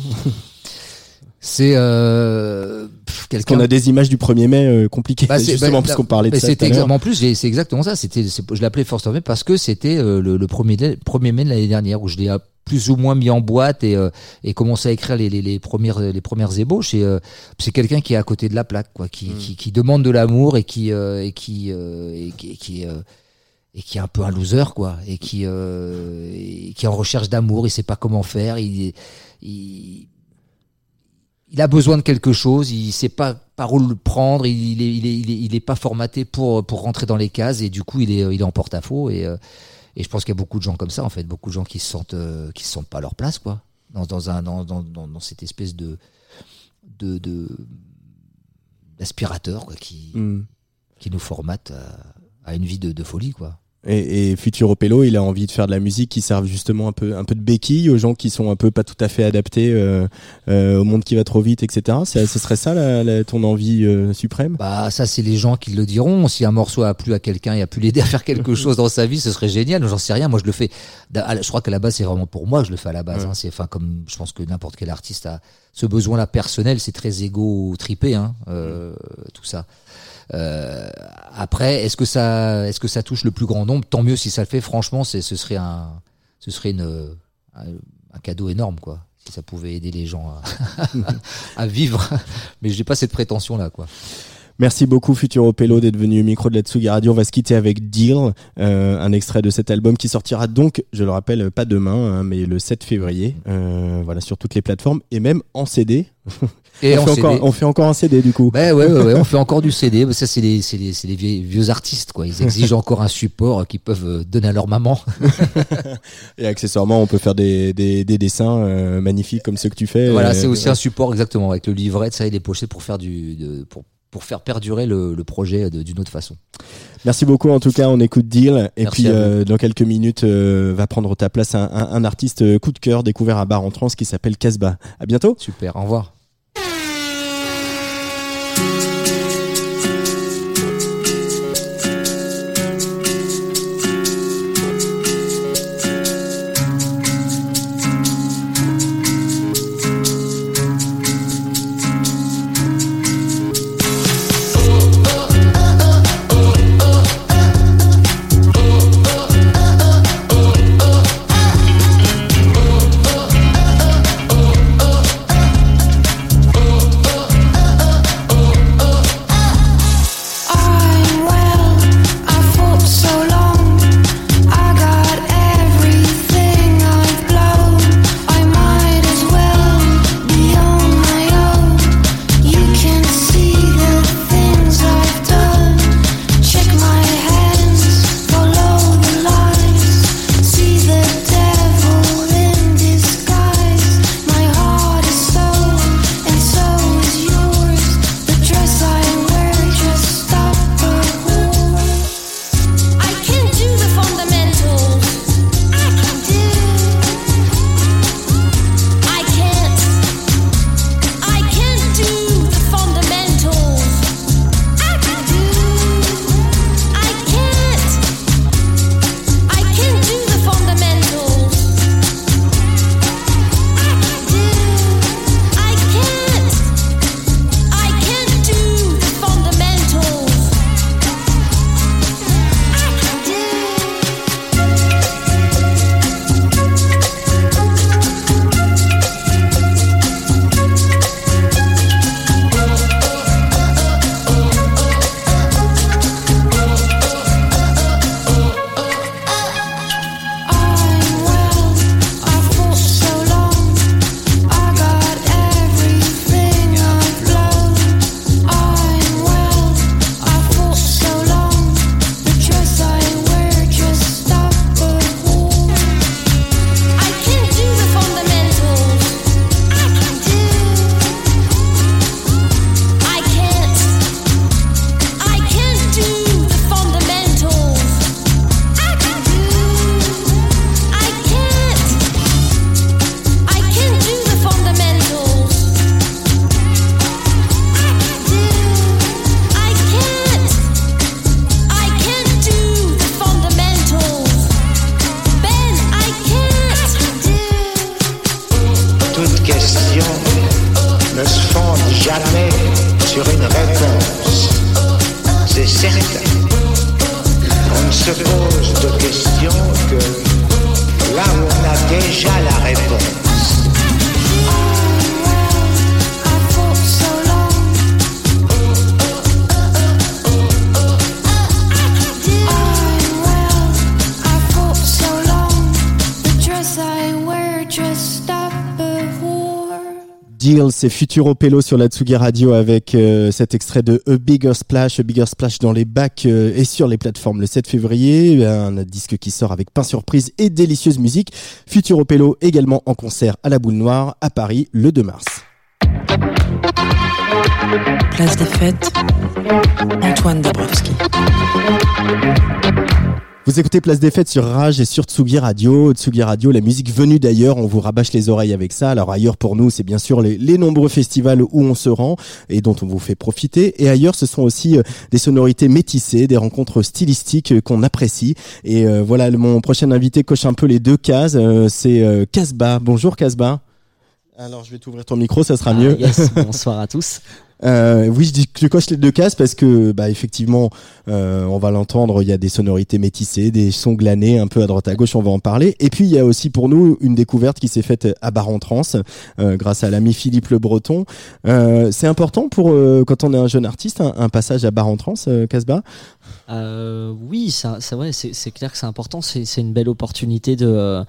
C'est euh, quelqu'un. qu'on a des images du 1er mai euh, compliquées, Bah, justement, bah, puisqu'on parlait de bah, ça. tout à en plus, c'est exactement ça. C'était, je l'appelais First of May parce que c'était euh, le, le premier premier mai de l'année dernière où je l'ai plus ou moins mis en boîte et, euh, et commencé à écrire les, les, les premières les premières ébauches. Et euh, c'est quelqu'un qui est à côté de la plaque, quoi, qui, qui, qui demande de l'amour et qui euh, et qui euh, et qui, et qui, euh, et qui est un peu un loser, quoi, et qui euh, et qui est en recherche d'amour. Il sait pas comment faire. Il il il a besoin de quelque chose, il sait pas par où le prendre, il, il, est, il, est, il, est, il est pas formaté pour, pour rentrer dans les cases et du coup il est, il est en porte-à-faux et, euh, et je pense qu'il y a beaucoup de gens comme ça en fait, beaucoup de gens qui se sentent, euh, qui se sentent pas à leur place quoi, dans, dans, un, dans, dans, dans, dans cette espèce de, de, de d'aspirateur quoi, qui, Mm. qui nous formate à, à une vie de, de folie quoi. Et, et Futuro Pello, il a envie de faire de la musique qui serve justement un peu, un peu de béquille aux gens qui sont un peu pas tout à fait adaptés euh, euh, au monde qui va trop vite, etc. Ça, ce serait ça la, la- ton envie euh, suprême? Bah ça c'est les gens qui le diront. Si un morceau a plu à quelqu'un et a pu l'aider à faire quelque chose dans sa vie, ce serait génial. J'en sais rien. Moi je le fais. Je crois qu'à la base c'est vraiment pour moi que je le fais à la base. Ouais. hein. C'est enfin comme je pense que n'importe quel artiste a ce besoin-là personnel. C'est très égo tripé, hein, euh, tout ça. Euh, après, est-ce que ça, est-ce que ça touche le plus grand nombre? Tant mieux si ça le fait. Franchement, c'est, ce serait un, ce serait un, cadeau énorme, quoi. Si ça pouvait aider les gens à, vivre. Mais j'ai pas cette prétention-là, quoi. Merci beaucoup Futuro Pello d'être venu au micro de la Tsugi Radio. On va se quitter avec Deal, euh, un extrait de cet album qui sortira donc, je le rappelle, pas demain, hein, mais le 7 février. Euh, voilà, sur toutes les plateformes et même en CD. Et on, fait CD. encore, on fait encore un CD du coup. Ouais, ouais, ouais, ouais, on fait encore du CD. Ça, c'est les vieux, vieux artistes, quoi. Ils exigent encore un support qu'ils peuvent euh, donner à leur maman. Et accessoirement, on peut faire des, des, des dessins euh, magnifiques comme ceux que tu fais. voilà, Euh, c'est aussi un support, exactement, avec le livret, ça, et les pochettes pour faire du, de- pour, pour faire perdurer le, le projet d'une autre façon. Merci beaucoup en tout cas, on écoute Deal et Merci puis euh, dans quelques minutes euh, va prendre ta place un, un- un artiste coup de cœur découvert à Bar en Trans qui s'appelle Casbah. À bientôt. Super, au revoir. Futuro Pelo sur la Tsugi Radio avec euh, cet extrait de A Bigger Splash, A Bigger Splash dans les bacs euh, et sur les plateformes le 7 février. Un disque qui sort avec pain surprise et délicieuse musique. Futuro Pelo également en concert à la Boule Noire à Paris le 2 mars. Place des fêtes, Antoine Dabrowski. Vous écoutez Place des Fêtes sur Rage et sur Tsugi Radio. Tsugi Radio, la musique venue d'ailleurs, on vous rabâche les oreilles avec ça. Alors ailleurs pour nous, c'est bien sûr les, les nombreux festivals où on se rend et dont on vous fait profiter. Et ailleurs, ce sont aussi euh, des sonorités métissées, des rencontres stylistiques euh, qu'on apprécie. Et euh, voilà, le- mon prochain invité coche un peu les deux cases. Euh, c'est euh, Casbah. Bonjour Casbah. Alors je vais t'ouvrir ton micro, ça sera Ah, mieux. yes, bonsoir à tous. Euh, oui, je dis je coche les deux cases parce que, bah, effectivement, euh, on va l'entendre. Il y a des sonorités métissées, des sons glanés un peu à droite à gauche. On va en parler. Et puis il y a aussi pour nous une découverte qui s'est faite à Bar en Trans euh, grâce à l'ami Philippe Le Breton. Euh, c'est important pour euh, quand on est un jeune artiste un, passage à Bar en Trans, euh, Casbah? Euh, oui, ça, ça ouais, c'est clair que c'est important. C'est une belle opportunité de euh,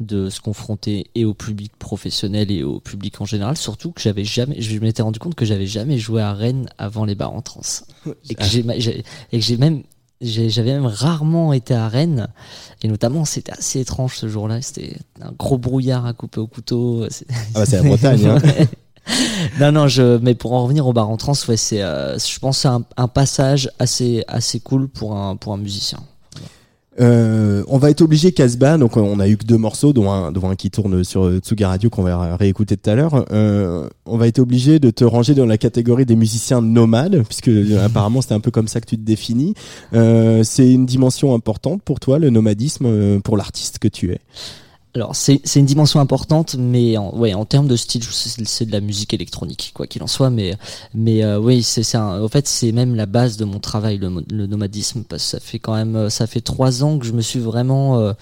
de se confronter et au public professionnel et au public en général. Surtout que j'avais jamais, je m'étais rendu compte que j'avais jamais joué à Rennes avant les bars en trans et que j'ai même j'avais même rarement été à Rennes et notamment c'était assez étrange ce jour-là. C'était un gros brouillard à couper au couteau. C'est- Ah bah, c'est la Bretagne. hein. Non, non, je, mais pour en revenir au bar en trans, ouais, c'est, euh, je pense, c'est un, passage assez, assez cool pour un, pour un musicien. Euh, on va être obligé, Casbah, donc euh, on a eu que deux morceaux, dont un, dont un qui tourne sur Tsugi Radio qu'on va réécouter tout à l'heure. On va être obligé de te ranger dans la catégorie des musiciens nomades, puisque apparemment c'est un peu comme ça que tu te définis. C'est une dimension importante pour toi, le nomadisme, pour l'artiste que tu es. Alors, c'est, une dimension importante, mais en, ouais, en termes de style, c'est, de la musique électronique, quoi qu'il en soit. Mais, mais euh, oui, c'est, en fait, c'est même la base de mon travail, le nomadisme, parce que ça fait quand même, euh, ça fait trois ans que je me suis vraiment euh,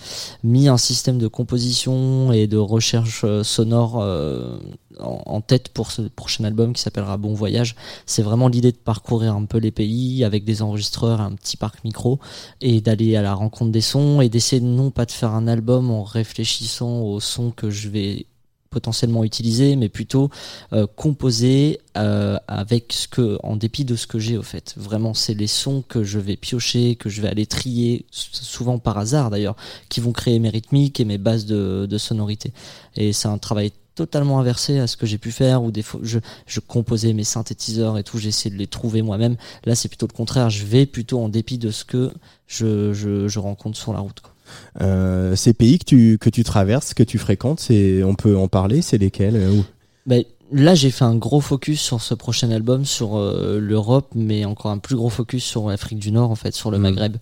mis un système de composition et de recherche euh, sonore euh, en, tête pour ce prochain album qui s'appellera Bon Voyage. C'est vraiment l'idée de parcourir un peu les pays avec des enregistreurs, un petit parc micro et d'aller à la rencontre des sons et d'essayer non pas de faire un album en réfléchissant aux sons que je vais potentiellement utiliser mais plutôt euh, composer euh, avec ce que en dépit de ce que j'ai au fait vraiment c'est les sons que je vais piocher que je vais aller trier souvent par hasard d'ailleurs qui vont créer mes rythmiques et mes bases de, de sonorité et c'est un travail totalement inversé à ce que j'ai pu faire où des fois je, je composais mes synthétiseurs et tout j'essayais de les trouver moi-même là c'est plutôt le contraire je vais plutôt en dépit de ce que je, je, je rencontre sur la route quoi. Euh, ces pays que tu, que tu traverses, que tu fréquentes, c'est, on peut en parler, c'est lesquels euh, où? Ben, là, j'ai fait un gros focus sur ce prochain album, sur euh, l'Europe, mais encore un plus gros focus sur l'Afrique du Nord, en fait, sur le Mhm. Maghreb.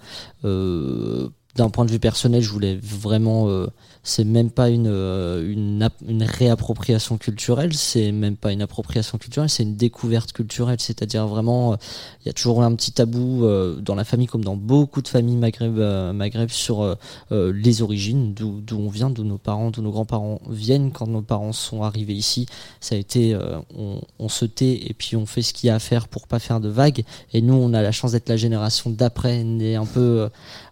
D'un point de vue personnel, je voulais vraiment. euh, c'est même pas une, euh, une, ap- une réappropriation culturelle, c'est même pas une appropriation culturelle, c'est une découverte culturelle. C'est-à-dire vraiment, euh, il y a toujours un petit tabou dans la famille, comme dans beaucoup de familles Maghreb, Maghreb sur les origines, d'où on vient, d'où nos parents, d'où nos grands-parents viennent quand nos parents sont arrivés ici ça a été on, on se tait et puis on fait ce qu'il y a à faire pour pas faire de vagues et nous on a la chance d'être la génération d'après née un peu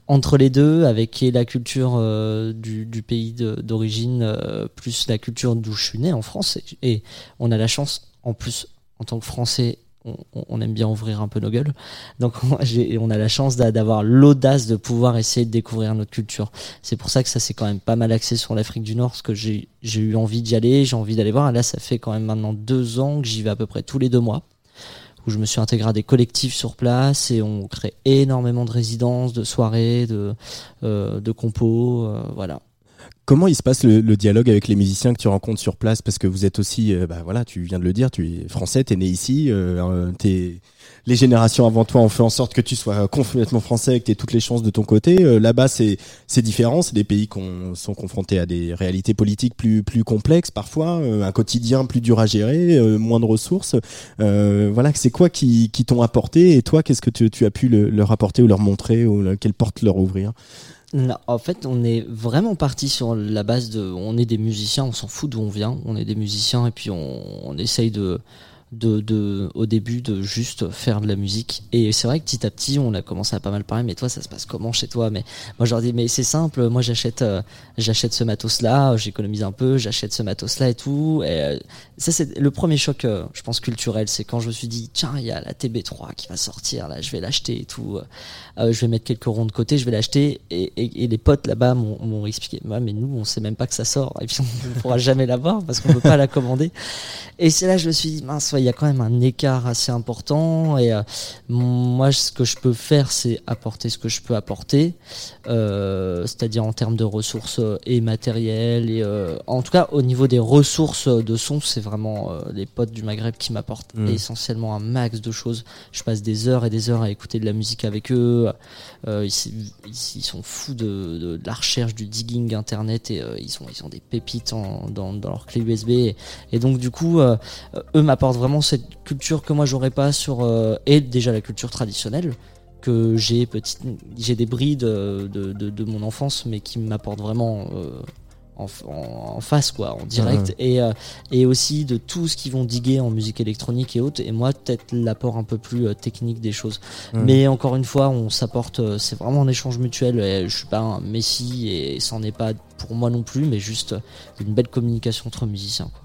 entre les deux avec la culture euh, du, pays d'origine euh, plus la culture d'où je suis né en France. Et, on a la chance en plus en tant que français on, on- on aime bien ouvrir un peu nos gueules. Donc j'ai- on a la chance d'a- d'avoir l'audace de pouvoir essayer de découvrir notre culture. C'est pour ça que ça s'est quand même pas mal axé sur l'Afrique du Nord, parce que j'ai j'ai eu envie d'y aller, j'ai envie d'aller voir. Et là, ça fait quand même maintenant deux ans que j'y vais à peu près tous les deux mois, où je me suis intégré à des collectifs sur place et on crée énormément de résidences, de soirées, de, euh, de compos, euh, voilà. Comment il se passe le, dialogue avec les musiciens que tu rencontres sur place? Parce que vous êtes aussi, euh, bah voilà, tu viens de le dire, tu es français, tu es né ici, euh, les générations avant toi ont fait en sorte que tu sois complètement français, que tu toutes les chances de ton côté. Euh, Là-bas, c'est différent, c'est des pays qui ont- sont confrontés à des réalités politiques plus plus complexes parfois, euh, un quotidien plus dur à gérer, moins de ressources. Voilà, c'est quoi qui, qui t'ont apporté et toi, qu'est-ce que tu, as pu le- leur apporter ou leur montrer ou le- quelle porte leur ouvrir? Non, en fait, on est vraiment parti sur la base de. On est des musiciens, on s'en fout d'où on vient. On est des musiciens et puis on, on essaye de, de, de, au début de juste faire de la musique. Et c'est vrai que petit à petit, on a commencé à pas mal parler. Mais toi, ça se passe comment chez toi? Mais moi, je leur dis, mais c'est simple. Moi, j'achète, euh, j'achète ce matos-là. J'économise un peu. J'achète ce matos-là et tout. Et euh, ça, c'est le premier choc, euh, je pense culturel. C'est quand je me suis dit, tiens, il y a la TB3 qui va sortir. Là, je vais l'acheter et tout. Je vais mettre quelques ronds de côté. Je vais l'acheter. Et, et, les potes là-bas m'ont expliqué, Ouais, mais nous, on sait même pas que ça sort. Et puis, on ne pourra jamais l'avoir parce qu'on peut pas la commander. Et c'est là je me suis dit, mince, ouais, il y a quand même un écart assez important. Et euh, moi, ce que je peux faire, c'est apporter ce que je peux apporter, euh, c'est-à-dire en termes de ressources euh, et matérielles. Et en tout cas, au niveau des ressources de son, c'est vraiment les potes du Maghreb qui m'apportent Mm. essentiellement un max de choses. Je passe des heures et des heures à écouter de la musique avec eux. Ils, sont fous de, de- de la recherche, du digging internet et ils sont ils ont des pépites en- dans, dans leur clé USB. Et, et donc du coup, eux m'apportent vraiment cette culture que moi j'aurais pas sur euh, et déjà la culture traditionnelle que j'ai petite j'ai des brides de, de, de, de mon enfance mais qui m'apportent vraiment euh, en, en, en face quoi en direct. Et euh, et aussi de tout ce qu'ils vont diguer en musique électronique et autres. Et moi peut-être l'apport un peu plus euh, technique des choses. Mais encore une fois on s'apporte euh, c'est vraiment un échange mutuel. Et je suis pas un messie et c'en est pas pour moi non plus mais juste une belle communication entre musiciens quoi.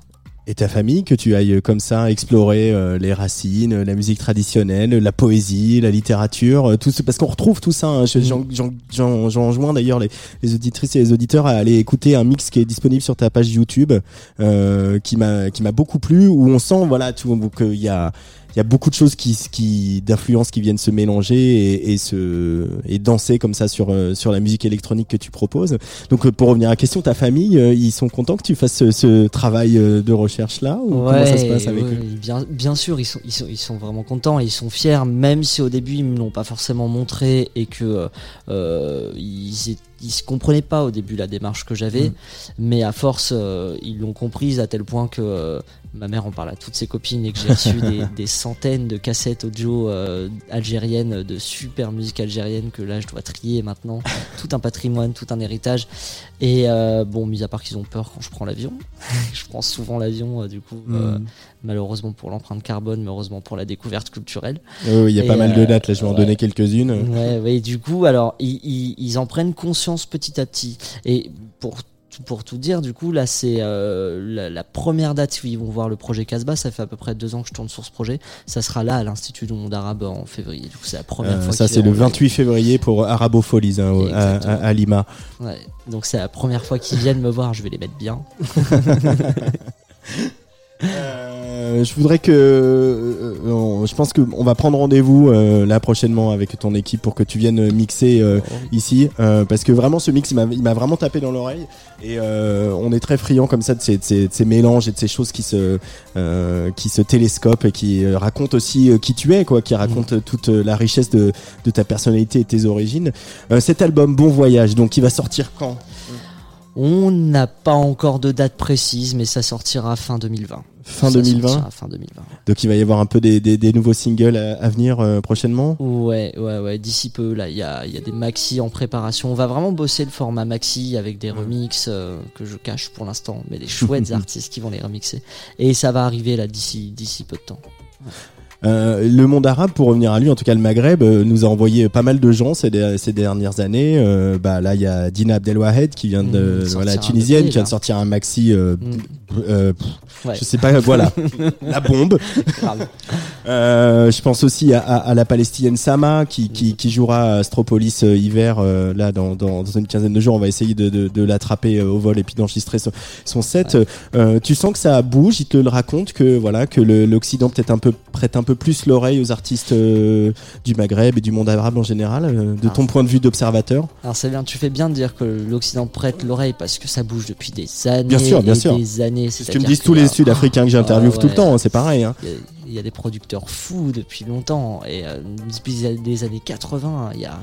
Et ta famille, que tu ailles euh, comme ça explorer euh, les racines, la musique traditionnelle, la poésie, la littérature, euh, tout ce, parce qu'on retrouve tout ça. hein. Je- J'en j'en- j'en- j'en rejoins d'ailleurs les, les auditrices et les auditeurs à aller écouter un mix qui est disponible sur ta page YouTube, euh, qui m'a qui m'a beaucoup plu, où on sent voilà tout qu'il y a il y a beaucoup de choses qui, qui d'influences qui viennent se mélanger et, et se et danser comme ça sur euh, sur la musique électronique que tu proposes. Donc euh, pour revenir à la question, ta famille, euh, ils sont contents que tu fasses ce, ce travail de recherche là ou comment ça se passe avec ouais, eux? bien, bien sûr, ils sont, ils, sont, ils sont vraiment contents, et ils sont fiers, même si au début ils me l'ont pas forcément montré et que euh, ils, ils se comprenaient pas au début la démarche que j'avais, Mm. mais à force euh, ils l'ont comprise à tel point que euh, ma mère en parle à toutes ses copines et que j'ai reçu des, des centaines de cassettes audio euh, algériennes de super musique algérienne que là je dois trier maintenant, tout un patrimoine, tout un héritage. Et euh, bon, mis à part qu'ils ont peur quand je prends l'avion, je prends souvent l'avion euh, du coup. euh, Mm. malheureusement pour l'empreinte carbone, mais heureusement pour la découverte culturelle. Il y a Et, pas mal de dates là, je vais en donner quelques-unes. Ouais, du coup, alors, ils, ils, ils en prennent conscience petit à petit. Et pour, pour tout dire, du coup, là, c'est euh, la, la première date où ils vont voir le projet Casbah. Ça fait à peu près deux ans que je tourne sur ce projet. Ça sera là, à l'Institut du monde arabe, en février. Du coup, c'est la première Euh, fois ça c'est le verront 28 février pour Arabofolies hein, à, Exactement. à- à Lima. Ouais, donc c'est la première fois qu'ils viennent me voir. Je vais les mettre bien. Euh, je voudrais que, euh, on- je pense que on va prendre rendez-vous euh, là prochainement avec ton équipe pour que tu viennes mixer euh, ici, euh, parce que vraiment ce mix il m'a, vraiment tapé dans l'oreille. Et euh, on est très friand comme ça de ces, de ces, de ces mélanges et de ces choses qui se, euh, qui se télescopent et qui euh, racontent aussi euh, qui tu es, quoi, qui racontent euh, toute euh, la richesse de, de ta personnalité et tes origines. Euh, cet album Bon Voyage, donc il va sortir quand? On n'a pas encore de date précise, mais ça sortira fin 2020. Fin Ça 2020. sortira Fin 2020. Donc il va y avoir un peu des, des, des nouveaux singles à, à venir euh, prochainement. Ouais, ouais, ouais. D'ici peu, là, il y a, il y a des maxi en préparation. On va vraiment bosser le format maxi avec des remixes euh, que je cache pour l'instant, mais des chouettes artistes qui vont les remixer. Et ça va arriver là d'ici, d'ici peu de temps. Euh, le monde arabe, pour revenir à lui, en tout cas le Maghreb, euh, nous a envoyé pas mal de gens ces, der- ces dernières années. Euh, bah là, il y a Dina Abdelwahed qui vient de Mmh, voilà tunisienne, qui vient de sortir un maxi. euh, Mm. euh, pff, Ouais. Je sais pas, voilà, la bombe. Je pense aussi à, à, à la Palestinienne Sama qui, qui, qui jouera à Astropolis hiver là dans, dans, dans une quinzaine de jours. On va essayer de, de, de l'attraper au vol et puis d'enregistrer son, son set. Tu sens que ça bouge, il te le raconte que voilà que l'Occident peut-être un peu prête un peu plus l'oreille aux artistes euh, du Maghreb et du monde arabe en général. euh, de Ah. ton point de vue d'observateur. Alors c'est bien, tu fais bien de dire que l'Occident prête l'oreille parce que ça bouge depuis des années Bien sûr, bien et sûr. des années. C'est ce que me disent tous les Sud-Africains que j'interviewe tout le temps. hein, C'est pareil. Hein. Il y a- il y, a des producteurs fous depuis longtemps et euh, depuis les années 80, il y a,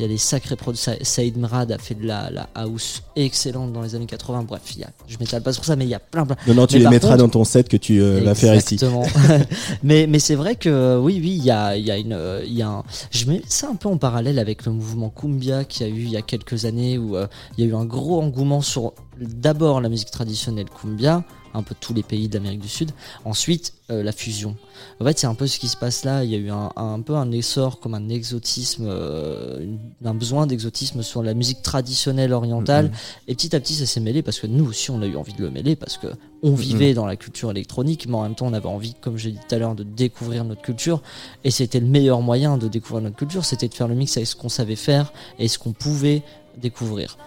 il y a des sacrés producteurs. Saïd Mrad a fait de la, la house excellente dans les années 80. Bref, il y a, je m'étale pas sur ça, mais il y a plein plein. Non, non, tu Mais les mettras contre- dans ton set que tu euh, vas faire ici. Exactement. mais mais c'est vrai que oui oui il y a il y a une il y a un, je mets ça un peu en parallèle avec le mouvement cumbia qu'il y a eu il y a quelques années où euh, il y a eu un gros engouement sur d'abord la musique traditionnelle cumbia un peu tous les pays d'Amérique du Sud. Ensuite, euh, la fusion. En fait, c'est un peu ce qui se passe là. Il y a eu un, un peu un essor, comme un exotisme, euh, une- un besoin d'exotisme sur la musique traditionnelle orientale. Et petit à petit, ça s'est mêlé parce que nous aussi, on a eu envie de le mêler parce que on vivait dans la culture électronique, mais en même temps, on avait envie, comme j'ai dit tout à l'heure, de découvrir notre culture. Et c'était le meilleur moyen de découvrir notre culture, c'était de faire le mix avec ce qu'on savait faire et ce qu'on pouvait découvrir.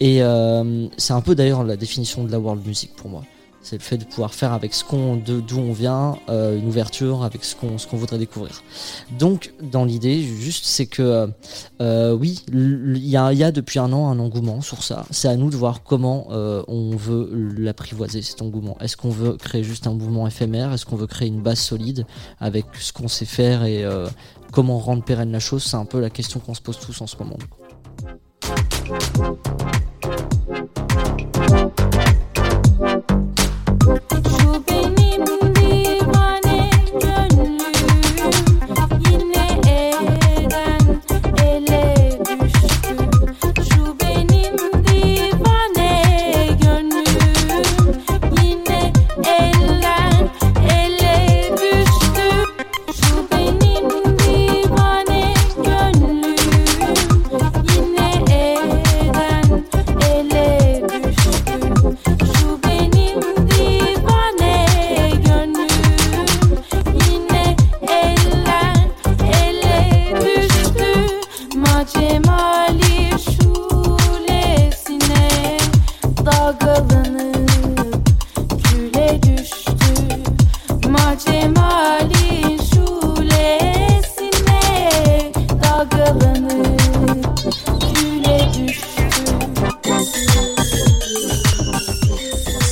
Et euh, c'est un peu d'ailleurs la définition de la world music pour moi. C'est le fait de pouvoir faire avec ce qu'on, de- d'où on vient, euh, une ouverture avec ce qu'on, voudrait découvrir. Donc, dans l'idée, juste, c'est que, euh, oui, l- il y a, depuis un an un engouement sur ça. C'est à nous de voir comment euh, on veut l'apprivoiser, cet engouement. Est-ce qu'on veut créer juste un mouvement éphémère? Est-ce qu'on veut créer une base solide avec ce qu'on sait faire et euh, comment rendre pérenne la chose? C'est un peu la question qu'on se pose tous en ce moment. Chupem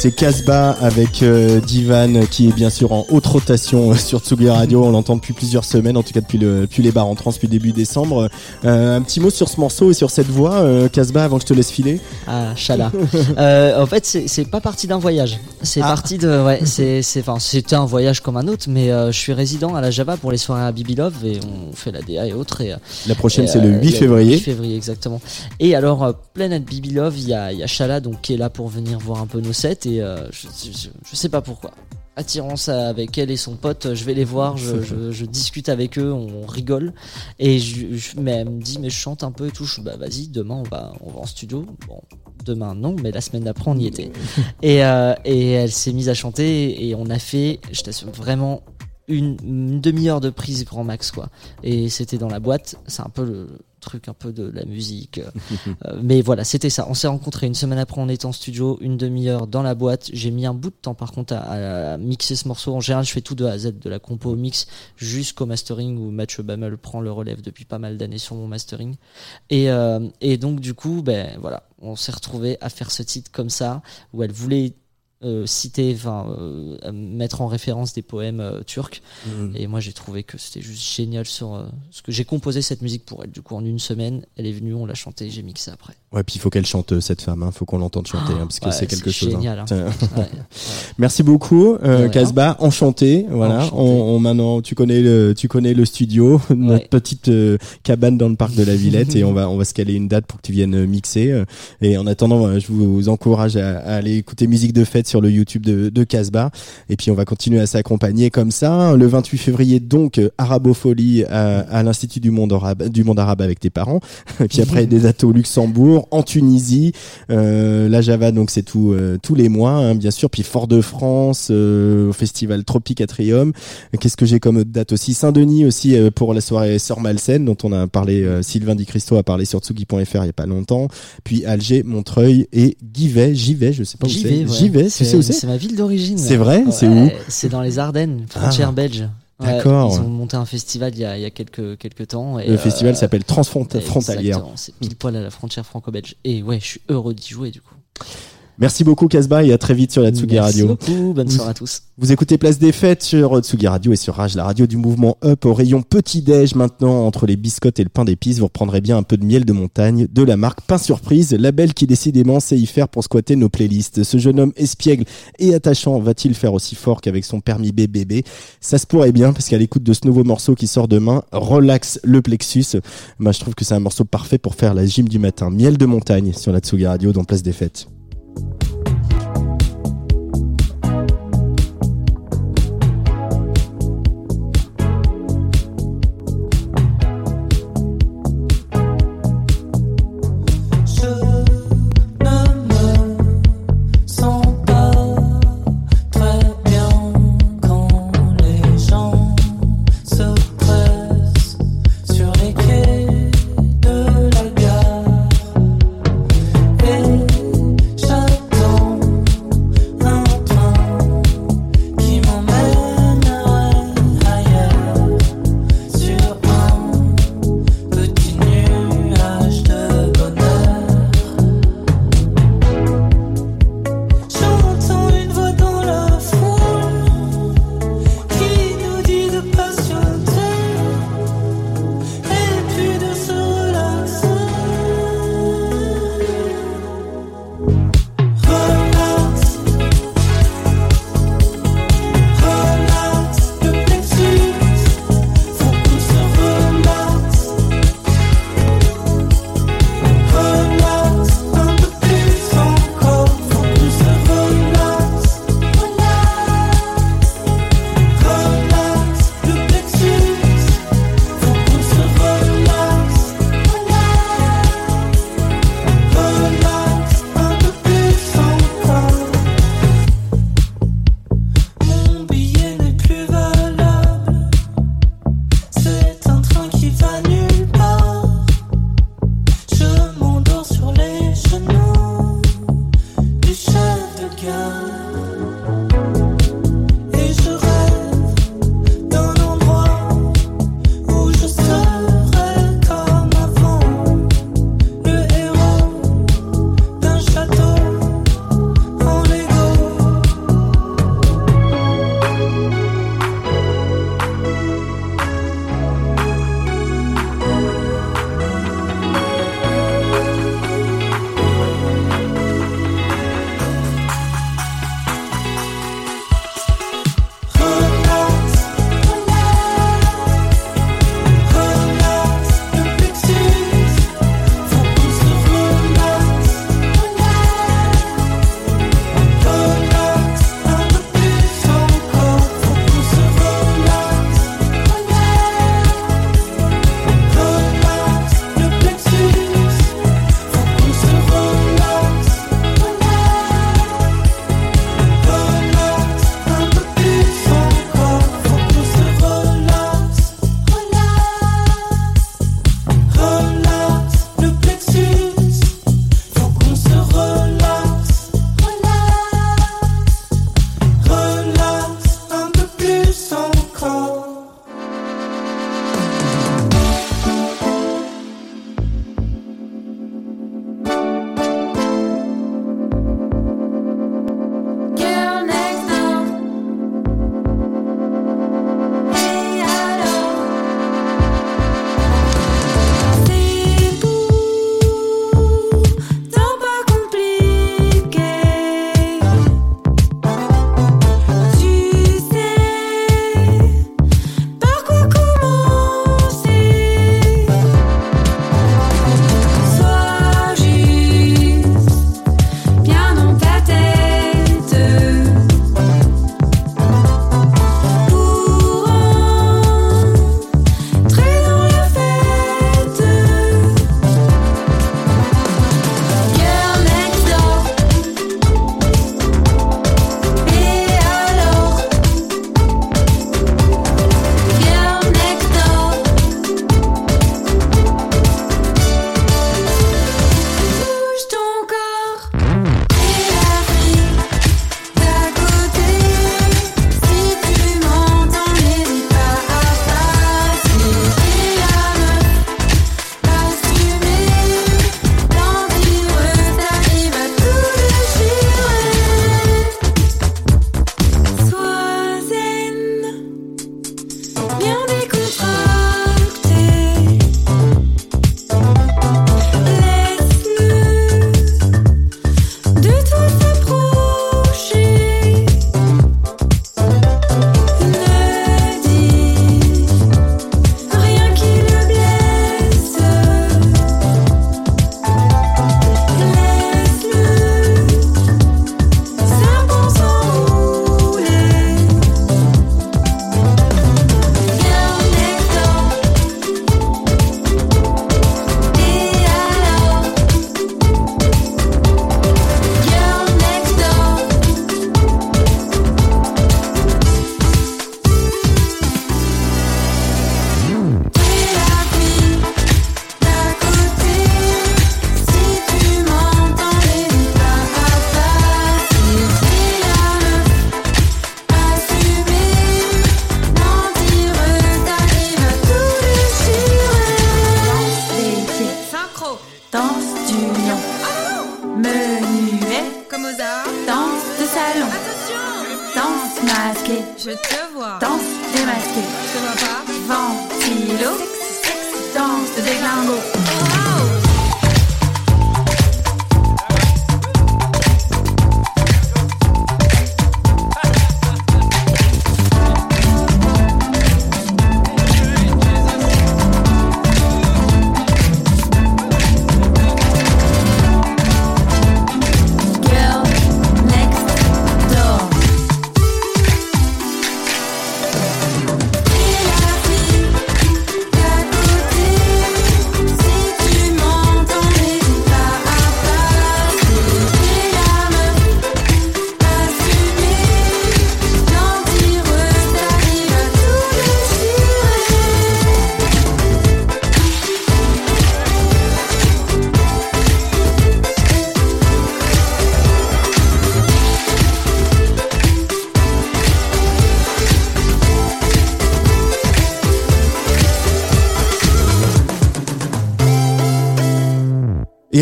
C'est Casbah avec euh, Divan qui est bien sûr en haute rotation euh, sur Tsugi Radio. On l'entend depuis plusieurs semaines, en tout cas depuis, le, depuis les bars en trans depuis début décembre. Euh, un petit mot sur ce morceau et sur cette voix, Casbah, avant que je te laisse filer. Ah, Chala. En fait, c'est pas parti d'un voyage. C'est Ah. parti de. Ouais, c'était un voyage comme un autre, mais je suis résident à la Java pour les soirées à Bibi Love et on fait la DA et autres. Et, La prochaine, c'est le euh, 8 février. 8 février, exactement. Et alors, Planet Bibi Love, il y a, il y a Chala donc, qui est là pour venir voir un peu nos sets et euh, je, je, je sais pas pourquoi. Attirance avec elle et son pote, je vais les voir, je, discute avec eux, on rigole. Et mais elle me dit, mais je chante un peu et tout. Je suis, bah vas-y, demain on va, on va en studio. Bon, demain non, mais la semaine d'après on y était. Et, euh, et elle s'est mise à chanter et on a fait, je t'assure, vraiment une, une demi-heure de prise grand max quoi. Et c'était dans la boîte, c'est un peu le truc un peu de la musique. Euh, mais voilà, c'était ça. On s'est rencontrés une semaine après, on était en studio, une demi-heure dans la boîte. J'ai mis un bout de temps par contre à, à mixer ce morceau. En général, je fais tout de A à Z, de la compo au mix jusqu'au mastering où Mathieu Bammel prend le relève depuis pas mal d'années sur mon mastering. Et, euh, et donc du coup, ben voilà, on s'est retrouvé à faire ce titre comme ça où elle voulait euh, citer, enfin euh, mettre en référence des poèmes euh, turcs. Et moi, j'ai trouvé que c'était juste génial sur euh, ce que j'ai composé cette musique pour elle. Du coup, en une semaine, elle est venue, on l'a chantée, j'ai mixé après. Ouais, puis il faut qu'elle chante euh, cette femme, hein. faut qu'on l'entende chanter, hein, parce que Ouais, c'est quelque chose. hein. Génial. hein. Ouais. Merci beaucoup, euh. Casbah. Enchanté. Voilà. Enchanté. On, on- maintenant, tu connais le, tu connais le studio, notre petite euh, cabane dans le parc de la Villette, et on va, on va se caler une date pour que tu viennes euh, mixer. euh. Et en attendant, euh, je vous encourage à, à aller écouter musique de fête sur le YouTube de, de Casbah. Et puis on va continuer à s'accompagner comme ça. Le 28 février, donc, euh, Arabofolie à, à l'Institut du monde arabe, du monde arabe avec tes parents. Et puis après, des dates au Luxembourg, en Tunisie, euh, la Java, donc c'est tout, euh, tous les mois, hein, bien sûr. Puis Fort-de-France, euh, au festival Tropique Atrium. Qu'est-ce que j'ai comme date aussi? Saint-Denis aussi euh, pour la soirée Sœur Malsaine, dont on a parlé, euh, Sylvain Di Cristo a parlé sur Tsugi.fr il y a pas longtemps. Puis Alger, Montreuil et Givet, j'y vais, je sais pas où J'y c'est. vais, ouais. J'y vais, tu sais où c'est C'est ma ville d'origine. C'est vrai C'est où C'est dans les Ardennes, frontière Ah, belge. D'accord. Ils ont monté un festival il y a, il y a quelques, quelques temps. Et Le euh, festival s'appelle Transfrontalière. C'est pile poil à la frontière franco-belge. Et ouais, je suis heureux d'y jouer du coup. Merci beaucoup Casbah et à très vite sur la Tsugi Merci Radio. beaucoup, bonne Vous- soirée à tous. Vous écoutez Place des Fêtes sur Tsugi Radio et sur Rage, la radio du mouvement Up au rayon petit-déj maintenant entre les biscottes et le pain d'épices. Vous reprendrez bien un peu de miel de montagne de la marque Pain Surprise, label qui décidément sait y faire pour squatter nos playlists. Ce jeune homme espiègle et attachant va-t-il faire aussi fort qu'avec son permis BBB Ça se pourrait bien parce qu'à l'écoute de ce nouveau morceau qui sort demain, Relax le plexus, moi je trouve que c'est un morceau parfait pour faire la gym du matin. Miel de montagne sur la Tsugi Radio dans Place des Fêtes. Thank you.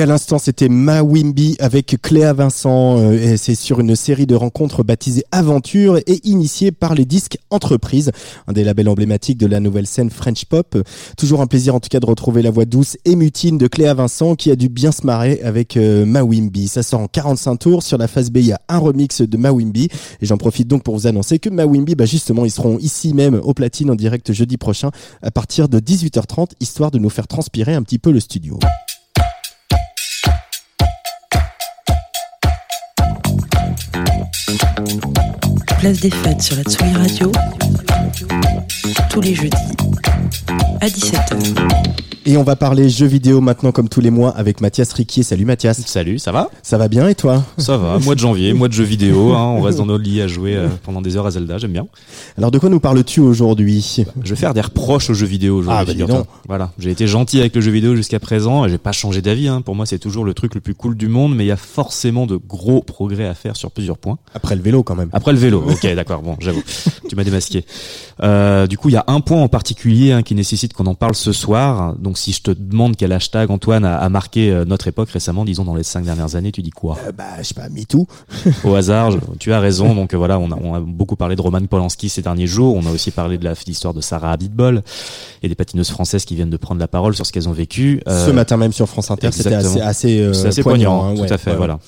Et à l'instant, c'était Ma Wimby avec Cléa Vincent. euh, et c'est sur une série de rencontres baptisée Aventure et initiée par les disques Entreprise, un des labels emblématiques de la nouvelle scène French Pop. Toujours un plaisir en tout cas de retrouver la voix douce et mutine de Cléa Vincent qui a dû bien se marrer avec euh, Ma Wimby. Ça sort en 45 tours. Sur la phase B, il y a un remix de Ma Wimby. Et j'en profite donc pour vous annoncer que Ma Wimby, bah justement, ils seront ici même au platine en direct jeudi prochain à partir de 18h30, histoire de nous faire transpirer un petit peu le studio. Place des fêtes sur la Tsugi Radio. Tous les jeudis à 17h. Et on va parler jeux vidéo maintenant comme tous les mois avec Mathias Riquier. Salut Mathias. Salut, ça va? Ça va bien et toi? Ça va, mois de janvier, mois de jeux vidéo, hein, on reste dans nos lits à jouer euh, pendant des heures à Zelda, j'aime bien. Alors de quoi nous parles-tu aujourd'hui? Je vais faire des reproches aux jeux vidéo aujourd'hui. Ah, bah. Voilà, j'ai été gentil avec le jeu vidéo jusqu'à présent et j'ai pas changé d'avis. Hein. Pour moi, c'est toujours le truc le plus cool du monde, mais il y a forcément de gros progrès à faire sur plusieurs points. Après le vélo quand même. Après le vélo, ok, d'accord, bon, j'avoue, tu m'as démasqué. Euh, du coup, il y a un point en particulier hein, qui nécessite qu'on en parle ce soir. Donc, si je te demande quel hashtag Antoine a, a marqué euh, notre époque récemment, disons dans les cinq dernières années, tu dis quoi? Euh, bah je sais pas, MeToo. Au hasard, je- tu as raison. Donc euh, voilà, on a, on a beaucoup parlé de Roman Polanski ces derniers jours. On a aussi parlé de l'histoire de Sarah Abitbol et des patineuses françaises qui viennent de prendre la parole sur ce qu'elles ont vécu. Euh, Ce matin même sur France Inter, c'était assez, assez, euh, assez poignant, hein, tout ouais, à fait, ouais, voilà.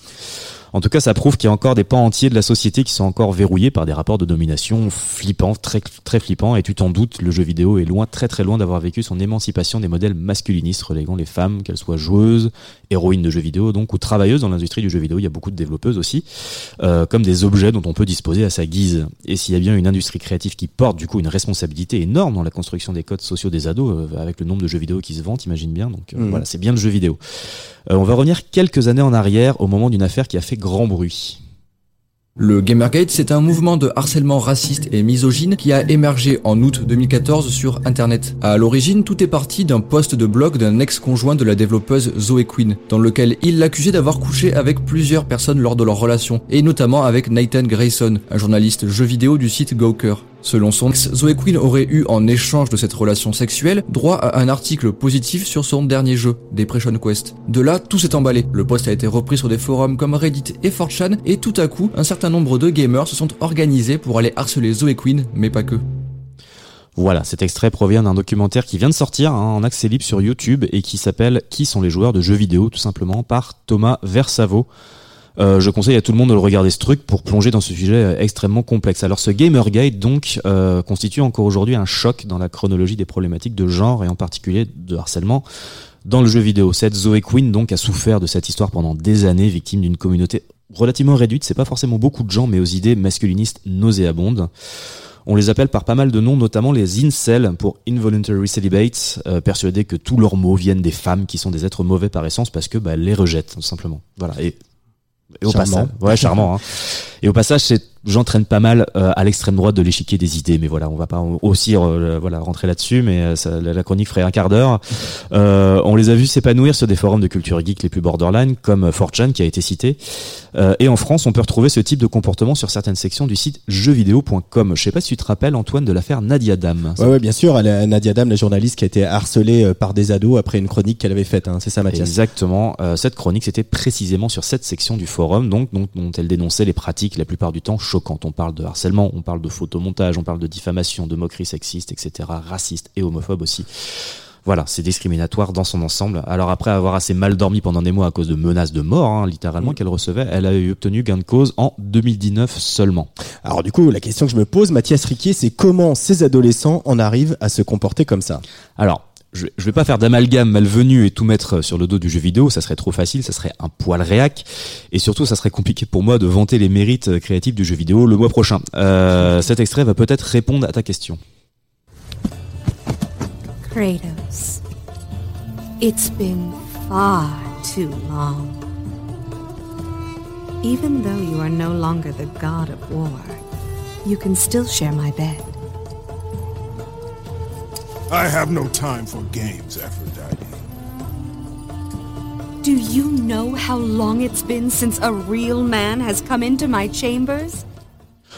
En tout cas, ça prouve qu'il y a encore des pans entiers de la société qui sont encore verrouillés par des rapports de domination flippants, très très flippants. Et tu t'en doutes, le jeu vidéo est loin, très très loin d'avoir vécu son émancipation des modèles masculinistes reléguant les femmes, qu'elles soient joueuses, héroïnes de jeux vidéo, donc ou travailleuses dans l'industrie du jeu vidéo. Il y a beaucoup de développeuses aussi, euh, comme des objets dont on peut disposer à sa guise. Et s'il y a bien une industrie créative qui porte du coup une responsabilité énorme dans la construction des codes sociaux des ados, euh, avec le nombre de jeux vidéo qui se vendent, imagine bien. Donc euh, Mhm. voilà, c'est bien le jeu vidéo. Euh, on va revenir quelques années en arrière au moment d'une affaire qui a fait grand bruit. Le Gamergate, c'est un mouvement de harcèlement raciste et misogyne qui a émergé en août 2014 sur Internet. À l'origine, tout est parti d'un post de blog d'un ex-conjoint de la développeuse Zoe Quinn, dans lequel il l'accusait d'avoir couché avec plusieurs personnes lors de leur relation, et notamment avec Nathan Grayson, un journaliste jeu vidéo du site Gawker. Selon son ex, Zoe Quinn aurait eu en échange de cette relation sexuelle droit à un article positif sur son dernier jeu, Depression Quest. De là, tout s'est emballé. Le post a été repris sur des forums comme Reddit et 4chan et tout à coup, un certain nombre de gamers se sont organisés pour aller harceler Zoe Quinn, mais pas que. Voilà, cet extrait provient d'un documentaire qui vient de sortir hein, en accès libre sur YouTube et qui s'appelle Qui sont les joueurs de jeux vidéo? tout simplement par Thomas Versavo. Euh, je conseille à tout le monde de le regarder ce truc pour plonger dans ce sujet euh, extrêmement complexe. Alors ce Gamergate donc euh, constitue encore aujourd'hui un choc dans la chronologie des problématiques de genre et en particulier de harcèlement dans le jeu vidéo. Cette Zoe Quinn donc a souffert de cette histoire pendant des années, victime d'une communauté relativement réduite. C'est pas forcément beaucoup de gens, mais aux idées masculinistes nauséabondes. On les appelle par pas mal de noms, notamment les incels pour involuntary celibates, euh, persuadés que tous leurs mots viennent des femmes qui sont des êtres mauvais par essence parce que bah, les rejettent tout simplement. Voilà. Et, et au Charmant. passage, ouais, charmant. Hein. Et au passage, c'est j'entraîne pas mal euh, à l'extrême droite de l'échiquier des idées, mais voilà, on va pas aussi euh, voilà rentrer là-dessus, mais euh, ça, la chronique ferait un quart d'heure. Euh, on les a vus s'épanouir sur des forums de culture geek les plus borderline, comme 4chan qui a été cité. Euh, et en France, on peut retrouver ce type de comportement sur certaines sections du site jeuxvideo.com. Je sais pas si tu te rappelles, Antoine, de l'affaire Nadia Dam. Ouais, ouais, bien sûr. Nadia Dam, la journaliste qui a été harcelée euh, par des ados après une chronique qu'elle avait faite. hein. C'est ça, Mathias? Exactement. Euh, cette chronique, c'était précisément sur cette section du forum, donc dont, dont elle dénonçait les pratiques la plupart du temps choquantes. On parle de harcèlement, on parle de photomontage, on parle de diffamation, de moquerie sexiste, etc., raciste et homophobe aussi. Voilà, c'est discriminatoire dans son ensemble. Alors après avoir assez mal dormi pendant des mois à cause de menaces de mort, hein, littéralement, qu'elle recevait, elle a eu obtenu gain de cause en 2019 seulement. Alors du coup, la question que je me pose, Mathias Riquier, c'est comment ces adolescents en arrivent à se comporter comme ça? Alors, je, je vais pas faire d'amalgame malvenu et tout mettre sur le dos du jeu vidéo, ça serait trop facile, ça serait un poil réac, et surtout ça serait compliqué pour moi de vanter les mérites euh, créatifs du jeu vidéo le mois prochain. Euh, cet extrait va peut-être répondre à ta question. Kratos, it's been far too long. Even though you are no longer the god of war, you can still share my bed. I have no time for games, Aphrodite. Do you know how long it's been since a real man has come into my chambers?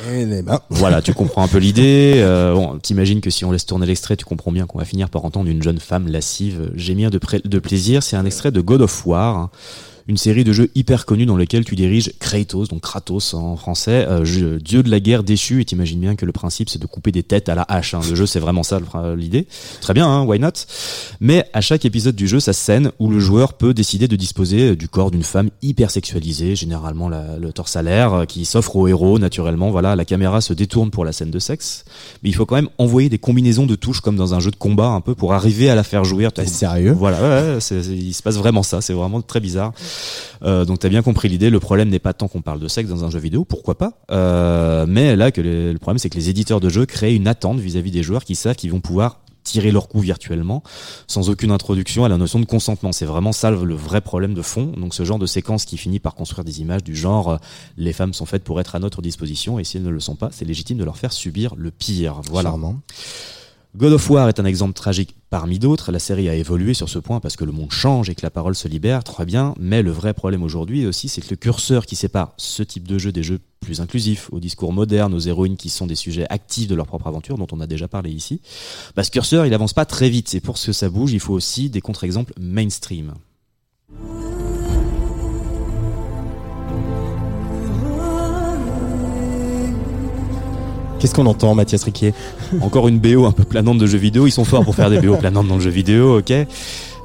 Eh Voilà, tu comprends un peu l'idée. Euh, bon, T'imagines que si on laisse tourner l'extrait, tu comprends bien qu'on va finir par entendre une jeune femme lascive gémir de, de plaisir. C'est un extrait de God of War, hein, une série de jeux hyper connus dans lesquels tu diriges Kratos, donc Kratos en français, euh, jeu- dieu de la guerre déchu. Et t'imagines bien que le principe c'est de couper des têtes à la hache. hein. Le jeu c'est vraiment ça l'idée. Très bien, hein, why not? Mais à chaque épisode du jeu, ça scène où le joueur peut décider de disposer du corps d'une femme hyper sexualisée, généralement la- le torse à l'air, euh, qui s'offre au héros naturellement. Voilà, la caméra se détourne pour la scène de sexe, mais il faut quand même envoyer des combinaisons de touches comme dans un jeu de combat un peu pour arriver à la faire jouir. sérieux? Voilà, ouais, ouais, il se passe vraiment ça. C'est vraiment très bizarre. Euh, donc t'as bien compris l'idée. Le problème n'est pas tant qu'on parle de sexe dans un jeu vidéo, pourquoi pas. Euh, mais là que le problème c'est que les éditeurs de jeux créent une attente vis-à-vis des joueurs qui savent qu'ils vont pouvoir tirer leur coup virtuellement sans aucune introduction à la notion de consentement. C'est vraiment ça le vrai problème de fond. Donc ce genre de séquence qui finit par construire des images du genre euh, les femmes sont faites pour être à notre disposition et si elles ne le sont pas, c'est légitime de leur faire subir le pire. Voilà. God of War est un exemple tragique parmi d'autres. La série a évolué sur ce point parce que le monde change et que la parole se libère, très bien. Mais le vrai problème aujourd'hui aussi, c'est que le curseur qui sépare ce type de jeu des jeux plus inclusifs, au discours moderne, aux héroïnes qui sont des sujets actifs de leur propre aventure, dont on a déjà parlé ici, bah, ce curseur, il avance pas très vite. Et pour que ça bouge, il faut aussi des contre-exemples mainstream. Qu'est-ce qu'on entend, Mathias Riquier Encore une BO un peu planante de jeux vidéo. Ils sont forts pour faire des BO planantes dans le jeu vidéo, ok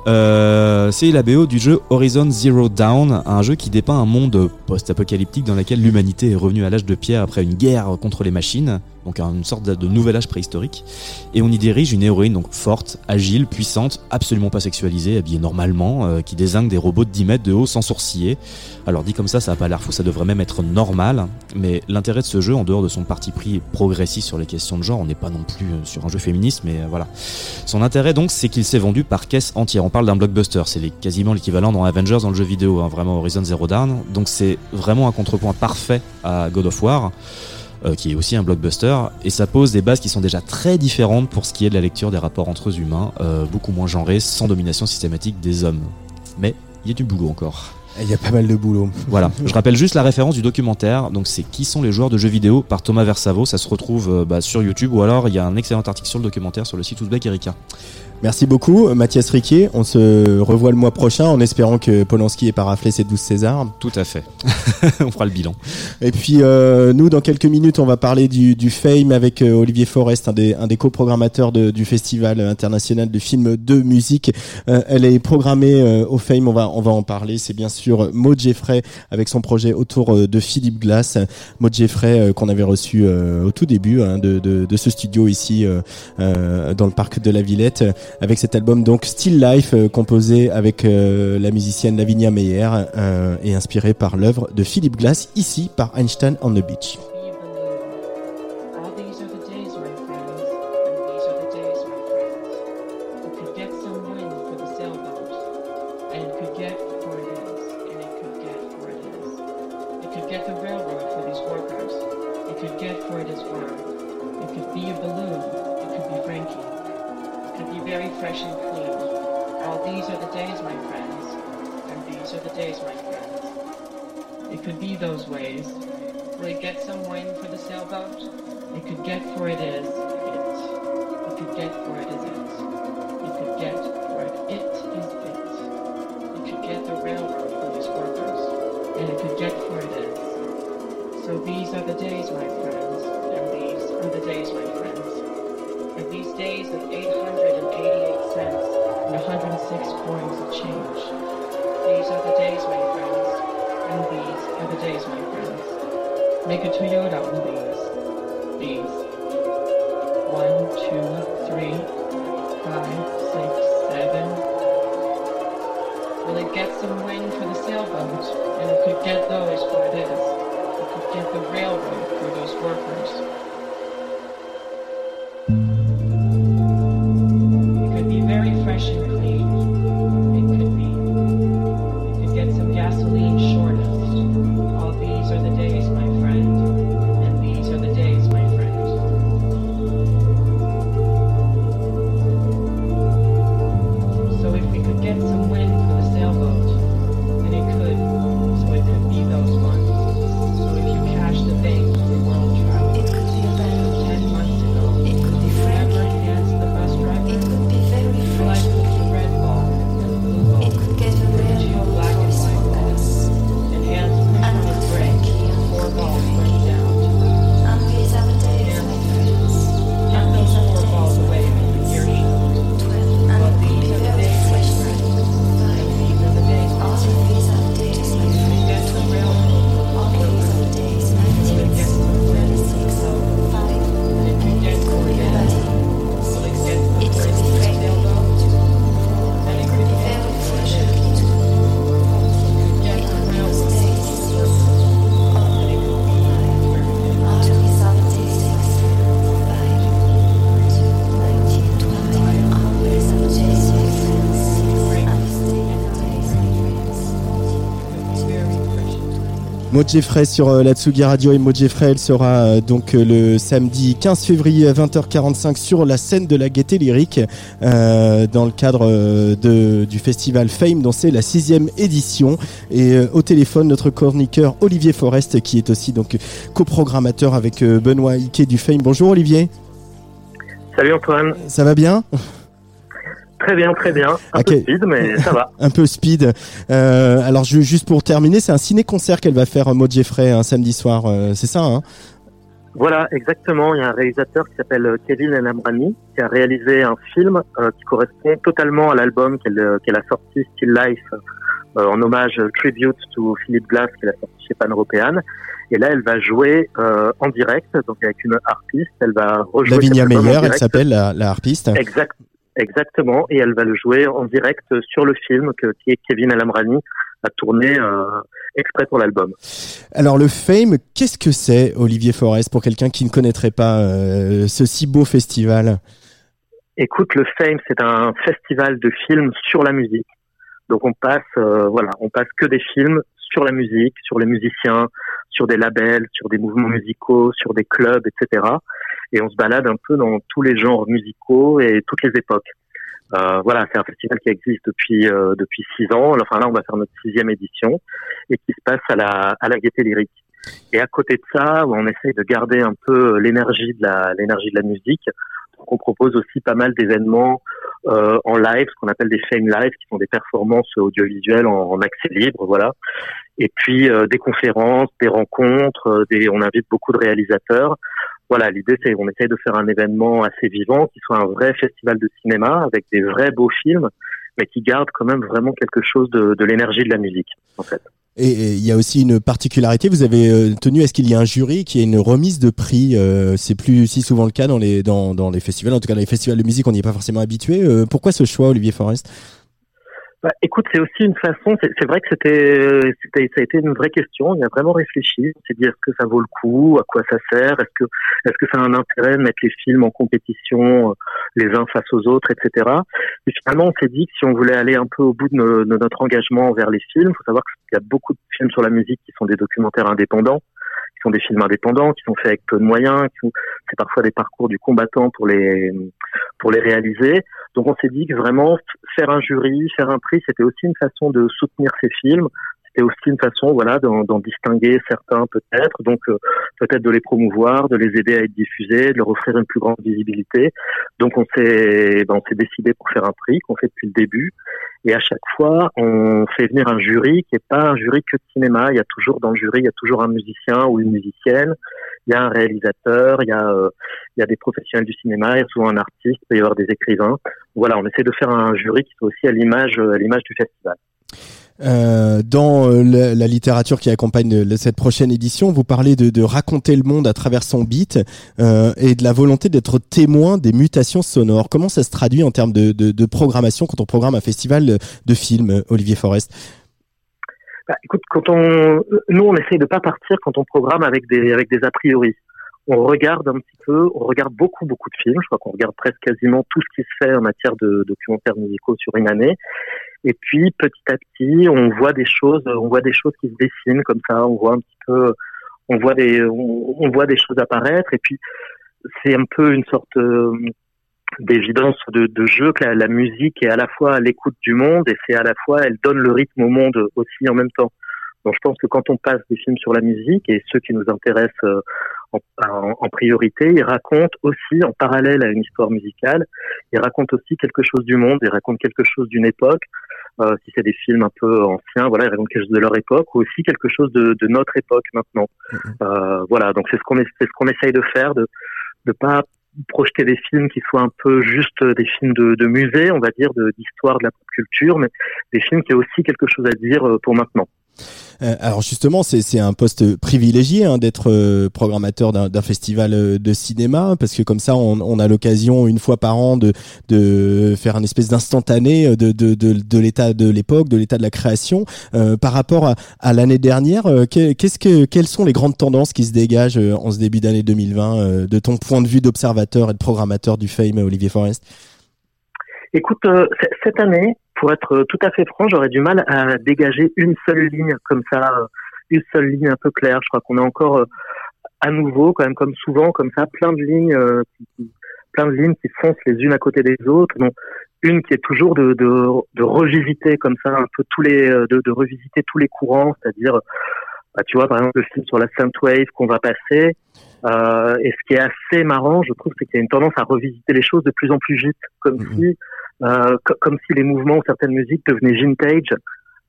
Euh, c'est la BO du jeu Horizon Zero Dawn, un jeu qui dépeint un monde post-apocalyptique dans lequel l'humanité est revenue à l'âge de pierre après une guerre contre les machines, donc une sorte de nouvel âge préhistorique. Et on y dirige une héroïne donc forte, agile, puissante, absolument pas sexualisée, habillée normalement, euh, qui désingue des robots de 10 mètres de haut sans sourciller. Alors dit comme ça, ça a pas l'air fou, ça devrait même être normal. Mais l'intérêt de ce jeu, en dehors de son parti pris progressiste sur les questions de genre, on n'est pas non plus euh, sur un jeu féministe, mais euh, voilà. Son intérêt donc, c'est qu'il s'est vendu par caisse entière. On parle d'un blockbuster, c'est quasiment l'équivalent dans Avengers dans le jeu vidéo, hein, vraiment Horizon Zero Dawn. Donc c'est vraiment un contrepoint parfait à God of War. Euh, qui est aussi un blockbuster, et ça pose des bases qui sont déjà très différentes pour ce qui est de la lecture des rapports entre humains, euh, beaucoup moins genrés, sans domination systématique des hommes. Mais il y a du boulot encore. Il y a pas mal de boulot. Voilà, je rappelle juste la référence du documentaire. Donc c'est Qui sont les joueurs de jeux vidéo par Thomas Versavo. Ça se retrouve euh, bah, sur YouTube ou alors il y a un excellent article sur le documentaire sur le site Ouzbek Erika. Merci beaucoup, Mathias Riquier. On se revoit le mois prochain en espérant que Polanski ait pas raflé ses 12 Césars. Tout à fait. on fera le bilan. Et puis euh, nous, dans quelques minutes, on va parler du, du Fame avec euh, Olivier Forest, un des, un des coprogrammateurs de- du Festival international de films de musique. Euh, elle est programmée euh, au Fame, on va, on va en parler. C'est bien sûr Maud Jeffrey avec son projet autour euh, de Philippe Glass. Maud Jeffrey euh, qu'on avait reçu euh, au tout début hein, de, de, de ce studio ici euh, euh, dans le parc de la Villette avec cet album donc Still Life euh, composé avec euh, la musicienne Lavinia Meyer euh, et inspiré par l'œuvre de Philip Glass ici par Einstein on the Beach. Those ways. Will it get some wind for the sailboat? It could get for it is it. It could get for it is it. It could get for it it is it. It could get the railroad for these workers, and it could get for it is. So these are the days, my friends, and these are the days, my friends. And these days of 888 cents and 106 coins of change. These are the days, my friends, and these are the days, my friends. Make a Toyota on these. These. One, two, three, five, six, seven. Will it get some wind for the sailboat? And it could get those for it is. It could get the railroad for those workers. Maud Jeffrey sur euh, la Tsugi Radio et Maud Jeffrey, elle sera euh, donc euh, le samedi 15 février à 20h45 sur la scène de la Gaieté Lyrique euh, dans le cadre de, du festival Fame dont c'est la sixième édition et euh, au téléphone notre chroniqueur Olivier Forest qui est aussi donc coprogrammateur avec Benoît Ike du Fame. Bonjour Olivier. Salut Antoine. Ça va bien? Très bien, très bien. Un peu speed, mais ça va. Un peu speed. Euh, alors ju- juste pour terminer, c'est un ciné-concert qu'elle va faire euh, Maud Jeffrey un samedi soir, euh, c'est ça hein? Voilà, exactement. Il y a un réalisateur qui s'appelle Kevin Elamrani qui a réalisé un film euh, qui correspond totalement à l'album qu'elle a sorti, Still Life, en hommage tribute to Philip Glass qu'elle a sorti chez Pan European. Et là, elle va jouer euh, en direct, donc avec une harpiste. Elle va rejouer Lavinia Meyer, elle s'appelle la, la harpiste. Exact, exactement. Et elle va le jouer en direct sur le film que qui est Kevin Elamrani a tourné euh, exprès pour l'album. Alors le Fame, qu'est-ce que c'est, Olivier Forest, pour quelqu'un qui ne connaîtrait pas euh, ce si beau festival? Écoute, le Fame, c'est un festival de films sur la musique. Donc on passe, euh, voilà, on passe que des films sur la musique, sur les musiciens, sur des labels, sur des mouvements musicaux, sur des clubs, etc. Et on se balade un peu dans tous les genres musicaux et toutes les époques. Euh, voilà, c'est un festival qui existe depuis euh, depuis six ans. Enfin là, on va faire notre sixième édition et qui se passe à la à la Gaieté Lyrique. Et à côté de ça, on essaye de garder un peu l'énergie de la l'énergie de la musique. Donc on propose aussi pas mal d'événements euh, en live, ce qu'on appelle des fame live, qui sont des performances audiovisuelles en, en accès libre, voilà. Et puis euh, des conférences, des rencontres, euh, des, on invite beaucoup de réalisateurs. Voilà, l'idée c'est on essaye de faire un événement assez vivant, qui soit un vrai festival de cinéma avec des vrais beaux films, mais qui garde quand même vraiment quelque chose de, l'énergie de la musique, en fait. Et et il y a aussi une particularité, vous avez euh, tenu à ce qu'il y ait un jury qui ait une remise de prix. euh, c'est plus si souvent le cas dans les, dans, dans les festivals, en tout cas dans les festivals de musique, on n'y est pas forcément habitué. Euh, pourquoi ce choix, Olivier Forest? Bah, écoute, c'est aussi une façon. C'est vrai que c'était, c'était, ça a été une vraie question. On y a vraiment réfléchi. On s'est dit est-ce que ça vaut le coup À quoi ça sert Est-ce que, est-ce que ça a un intérêt de mettre les films en compétition euh, les uns face aux autres, etc. Et finalement, on s'est dit que si on voulait aller un peu au bout de, no- de notre engagement envers les films, faut savoir qu'il y a beaucoup de films sur la musique qui sont des documentaires indépendants qui sont des films indépendants, qui sont faits avec peu de moyens, qui c'est parfois des parcours du combattant pour les pour les réaliser. Donc on s'est dit que vraiment faire un jury, faire un prix, c'était aussi une façon de soutenir ces films. C'était aussi une façon, voilà, d'en distinguer certains peut-être, donc euh, peut-être de les promouvoir, de les aider à être diffusés, de leur offrir une plus grande visibilité. Donc on s'est, ben, on s'est décidé pour faire un prix qu'on fait depuis le début. Et à chaque fois, on fait venir un jury qui est pas un jury que de cinéma. Il y a toujours dans le jury, il y a toujours un musicien ou une musicienne. Il y a un réalisateur, il y a, euh, il y a des professionnels du cinéma, il y a souvent un artiste, il peut y avoir des écrivains. Voilà, on essaie de faire un jury qui soit aussi à l'image, à l'image du festival. Euh, dans euh, la, littérature qui accompagne euh, cette prochaine édition, vous parlez de, raconter le monde à travers son beat et de la volonté d'être témoin des mutations sonores. Comment ça se traduit en termes de, programmation quand on programme un festival de films, Olivier Forest? Bah, écoute, quand on, nous, on essaye de pas partir quand on programme avec des, avec des a priori. On regarde un petit peu, on regarde beaucoup, beaucoup de films. Je crois qu'on regarde presque quasiment tout ce qui se fait en matière de documentaires musicaux sur une année. Et puis, petit à petit, on voit des choses, on voit des choses qui se dessinent comme ça. On voit un petit peu, on voit des, on, voit des choses apparaître. Et puis, c'est un peu une sorte euh, d'évidence de, jeu que la, musique est à la fois à l'écoute du monde et c'est à la fois, elle donne le rythme au monde aussi en même temps. Donc je pense que quand on passe des films sur la musique et ceux qui nous intéressent euh, en priorité, ils racontent aussi en parallèle à une histoire musicale, ils racontent aussi quelque chose du monde, ils racontent quelque chose d'une époque. Euh, si c'est des films un peu anciens, voilà, ils racontent quelque chose de leur époque ou aussi quelque chose de, de notre époque maintenant. Euh, voilà, donc c'est ce qu'on est- c'est ce qu'on essaye de faire, de de pas projeter des films qui soient un peu juste des films de, de musée, on va dire, d'histoire de la pop culture, mais des films qui ont aussi quelque chose à dire euh, pour maintenant. Euh, alors justement, c'est un poste privilégié hein, d'être euh, programmateur d'un festival euh, de cinéma parce que comme ça, on, on a l'occasion une fois par an de, de faire un espèce d'instantané de, l'état de l'époque, de l'état de la création. Euh, par rapport à, à l'année dernière, que- qu'est-ce que quelles sont les grandes tendances qui se dégagent en ce début d'année 2020 euh, de ton point de vue d'observateur et de programmateur du Fame, Olivier Forest? Écoute, cette année, pour être euh, tout à fait franc, j'aurais du mal à dégager une seule ligne comme ça, euh, une seule ligne un peu claire. Je crois qu'on est encore euh, à nouveau, quand même comme souvent, comme ça, plein de lignes, qui, plein de lignes qui foncent les unes à côté des autres. Donc, une qui est toujours de, de, de revisiter comme ça un peu tous les, de, de revisiter tous les courants, c'est-à-dire, bah, tu vois, par exemple, le film sur la Wave qu'on va passer. Euh, et ce qui est assez marrant, je trouve, c'est qu'il y a une tendance à revisiter les choses de plus en plus vite, comme si, euh, co- comme si les mouvements ou certaines musiques devenaient vintage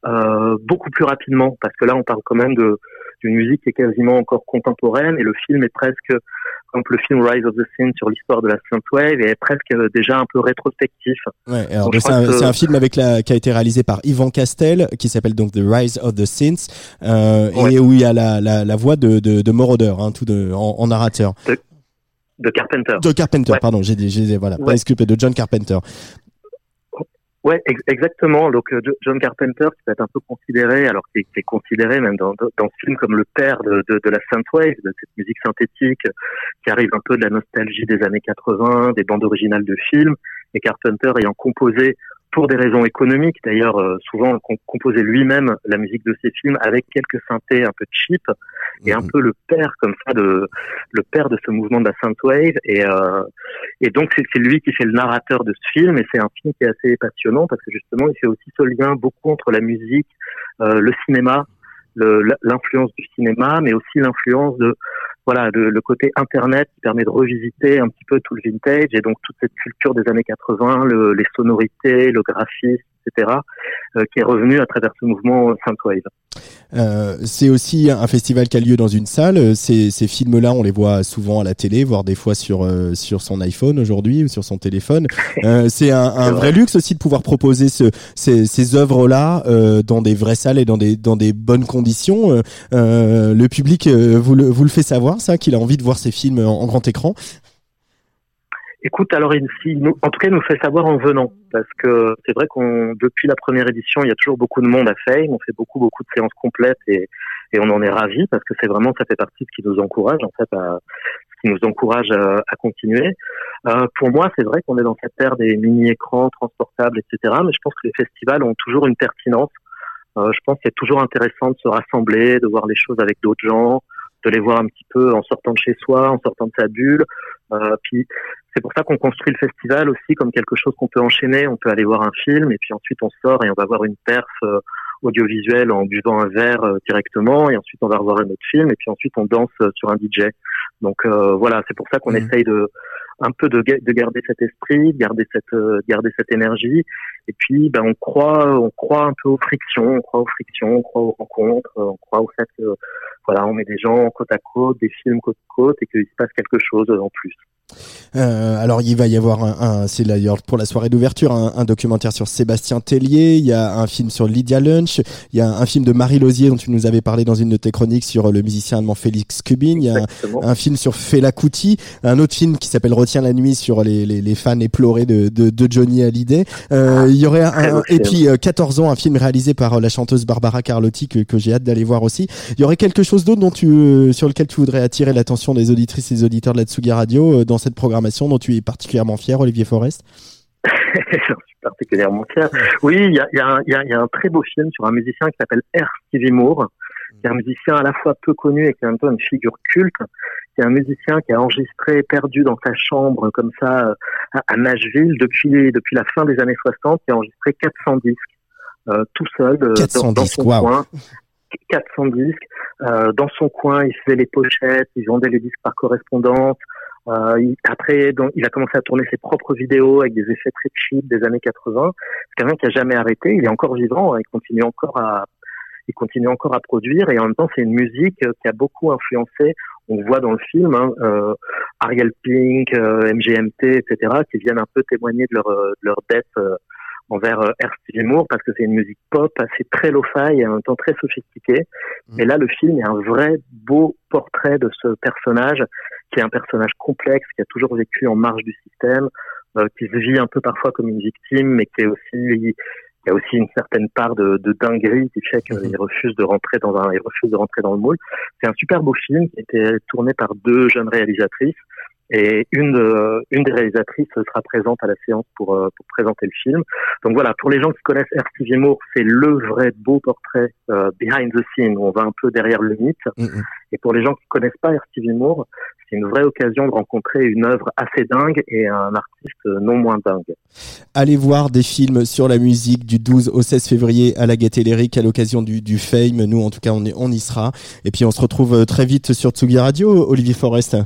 euh, beaucoup plus rapidement, parce que là, on parle quand même de d'une musique qui est quasiment encore contemporaine, et le film est presque, comme le film Rise of the Sin sur l'histoire de la Synthwave, est presque euh, déjà un peu rétrospectif. Ouais, c'est un, que- c'est un film avec la, qui a été réalisé par Yvan Castel, qui s'appelle donc The Rise of the Sins, euh, et où il y a la, la, la voix de, de, de Moroder, hein, tout de, en, en narrateur. de Carpenter. De Carpenter, Ouais. pardon, j'ai dit, voilà, pas Ouais. de John Carpenter. Ouais, ex- exactement. Donc euh, Jo- John Carpenter, qui peut être un peu considéré, alors qui est, considéré même dans, dans, dans ce film comme le père de, de, de la synthwave, de cette musique synthétique euh, qui arrive un peu de la nostalgie des années 80, des bandes originales de films, et Carpenter ayant composé pour des raisons économiques, d'ailleurs euh, souvent com- composé lui-même la musique de ses films avec quelques synthés un peu cheap, et un peu le père comme ça de le père de ce mouvement de la synthwave, et euh, et donc c'est lui qui fait le narrateur de ce film et c'est un film qui est assez passionnant parce que justement il fait aussi ce lien beaucoup entre la musique, euh, le cinéma, l'influence du cinéma, mais aussi l'influence de voilà le côté internet qui permet de revisiter un petit peu tout le vintage et donc toute cette culture des années 80, le, les sonorités, le graphisme, etc. euh, qui est revenu à travers ce mouvement synthwave. Euh, c'est aussi un festival qui a lieu dans une salle. Ces, ces films-là, on les voit souvent à la télé, voire des fois sur euh, sur son iPhone aujourd'hui ou sur son téléphone. Euh, c'est un, un vrai luxe aussi de pouvoir proposer ce, ces, ces œuvres-là dans des vraies salles et dans des dans des bonnes conditions. Le public vous le vous le fait savoir ça qu'il a envie de voir ces films en, en grand écran. Écoute, alors il, nous- en tout cas, il nous fait savoir en venant, parce que c'est vrai qu'on depuis la première édition, il y a toujours beaucoup de monde à Fame, on fait beaucoup beaucoup de séances complètes et, et on en est ravis parce que c'est vraiment ça fait partie de ce qui nous encourage en fait à ce qui nous encourage à, à continuer. Euh, pour moi, c'est vrai qu'on est dans cette ère des mini-écrans transportables, etc. Mais je pense que les festivals ont toujours une pertinence. Euh, je pense que c'est toujours intéressant de se rassembler, de voir les choses avec d'autres gens, de les voir un petit peu en sortant de chez soi, en sortant de sa bulle. Euh, puis c'est pour ça qu'on construit le festival aussi comme quelque chose qu'on peut enchaîner. On peut aller voir un film et puis ensuite on sort et on va voir une perf euh, audiovisuelle en buvant un verre euh, directement et ensuite on va revoir un autre film et puis ensuite on danse euh, sur un DJ. Donc euh, voilà, c'est pour ça qu'on Mhm. essaye de un peu de, de garder cet esprit, de garder cette euh, garder cette énergie et puis ben on croit on croit un peu aux frictions, on croit aux frictions, on croit aux rencontres, on croit au fait que voilà, on met des gens côte à côte, des films côte à côte et qu'il se passe quelque chose en plus. Euh, alors il va y avoir un, un c'est d'ailleurs pour la soirée d'ouverture un, un documentaire sur Sébastien Tellier, il y a un film sur Lydia Lunch, il y a un film de Marie Lozier dont tu nous avais parlé dans une de tes chroniques sur le musicien allemand Félix Kubin, il y a un, film sur Fela Kuti, un autre film qui s'appelle Retiens la nuit sur les, les, les fans éplorés de, de, de Johnny Hallyday. Euh, il y aurait un, et puis euh, 14 ans un film réalisé par euh, la chanteuse Barbara Carlotti que, que j'ai hâte d'aller voir aussi. Il y aurait quelque chose d'autre dont tu euh, sur lequel tu voudrais attirer l'attention des auditrices et des auditeurs de la Tsugi Radio euh, dans cette programmation dont tu es particulièrement fier, Olivier Forest J'en suis particulièrement fier. Oui, il y a, il y, a un- il y, a, il y a un très beau film sur un musicien qui s'appelle R. Stevie Moore, qui est un musicien à la fois peu connu et qui est un peu une figure culte, qui est un musicien qui a enregistré perdu dans sa chambre comme ça euh, à, Nashville depuis depuis la fin des années 60, qui a enregistré 400 disques euh, tout seul euh, 400 dans, son waouh. coin. 400 disques euh, dans son coin, il faisait les pochettes, il vendait les disques par correspondance. Euh, après, donc, il a commencé à tourner ses propres vidéos avec des effets très cheap des années 80. C'est quelqu'un qui a jamais arrêté. Il est encore vivant. il continue encore à, il continue encore à produire. Et en même temps, c'est une musique qui a beaucoup influencé. On voit dans le film hein, euh, Ariel Pink, euh, MGMT, etc., qui viennent un peu témoigner de leur, euh, de leur dette euh, envers euh, R. Stevie Moore parce que c'est une musique pop assez très lo-fi et en même temps très sophistiquée. Et là, le film est un vrai beau portrait de ce personnage qui est un personnage complexe, qui a toujours vécu en marge du système, euh, qui se vit un peu parfois comme une victime, mais qui est aussi qui a aussi une certaine part de, de dinguerie qui fait qu'il refuse de rentrer dans un, il refuse de rentrer dans le moule. C'est un super beau film qui a été tourné par deux jeunes réalisatrices. Et une, une des réalisatrices sera présente à la séance pour, euh, pour présenter le film. Donc voilà, pour les gens qui connaissent R. Stevie Moore, c'est le vrai beau portrait euh, behind the scene, où on va un peu derrière le mythe. Et pour les gens qui connaissent pas R. Stevie Moore, c'est une vraie occasion de rencontrer une œuvre assez dingue et un artiste non moins dingue. Allez voir des films sur la musique du 12 au 16 février à la Gaîté Lyrique à l'occasion du, du Fame. Nous, en tout cas, on, y- on y sera. Et puis, on se retrouve euh, très vite sur Tsugi Radio, Olivier Forest.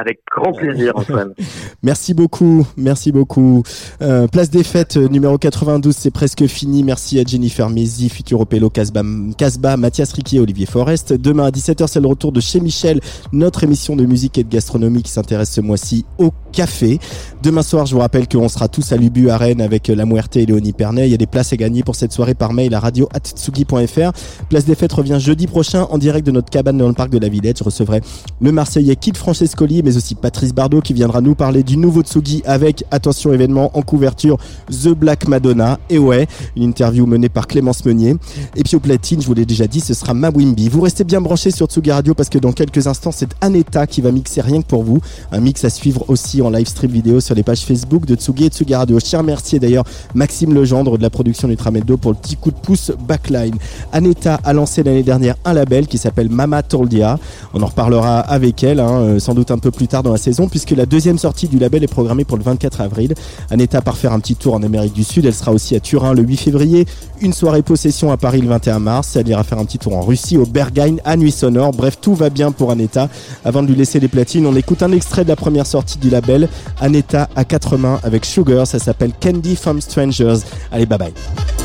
Avec grand plaisir, Antoine. Merci beaucoup, merci beaucoup. Euh, place des fêtes euh, numéro 92, c'est presque fini. Merci à Jennifer Mézi, Futuro Pello, Casbah, Casbah, Mathias Riquier, Olivier Forest. Demain à 17h, c'est le retour de chez Michel, notre émission de musique et de gastronomie qui s'intéresse ce mois-ci au café. Demain soir, je vous rappelle qu'on sera tous à l'Ubu à Rennes avec euh, La Muerte et Léonie Pernet. Il y a des places à gagner pour cette soirée par mail à radio.atsugi.fr. Place des fêtes revient jeudi prochain en direct de notre cabane dans le parc de la Villette. Je recevrai le Marseillais Kid Francescoli, mais aussi Patrice Bardot qui viendra nous parler du nouveau Tsugi avec, attention événement, en couverture, The Black Madonna. Et ouais, une interview menée par Clémence Meunier. Et puis au platine, je vous l'ai déjà dit, ce sera Mawimbi. Vous restez bien branchés sur Tsugi Radio parce que dans quelques instants, c'est Aneta qui va mixer rien que pour vous. Un mix à suivre aussi en live stream vidéo sur les pages Facebook de Tsugi et Tsugi Radio. Je tiens à remercier d'ailleurs Maxime Legendre de la production du Trameldo pour le petit coup de pouce backline. Aneta a lancé l'année dernière un label qui s'appelle Mama Toldia. On en reparlera avec elle, hein, euh, sans doute un peu plus tard dans la saison, puisque la deuxième sortie du label est programmée pour le 24 avril. Aneta part faire un petit tour en Amérique du Sud. Elle sera aussi à Turin le 8 février. Une soirée possession à Paris le 21 mars. Elle ira faire un petit tour en Russie, au Berghain, à Nuit Sonore. Bref, tout va bien pour Aneta. Avant de lui laisser les platines, on écoute un extrait de la première sortie du label. Aneta à quatre mains avec Sugar. Ça s'appelle Candy from Strangers. Allez, bye bye.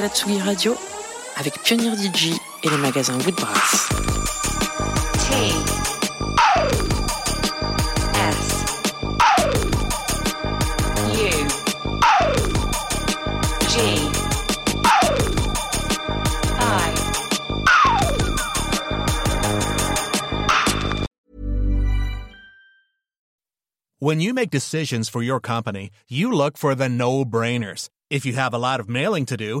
La Tsugi Radio avec Pionnier DJ et Woodbrass. When you make decisions for your company, you look for the no brainers. If you have a lot of mailing to do,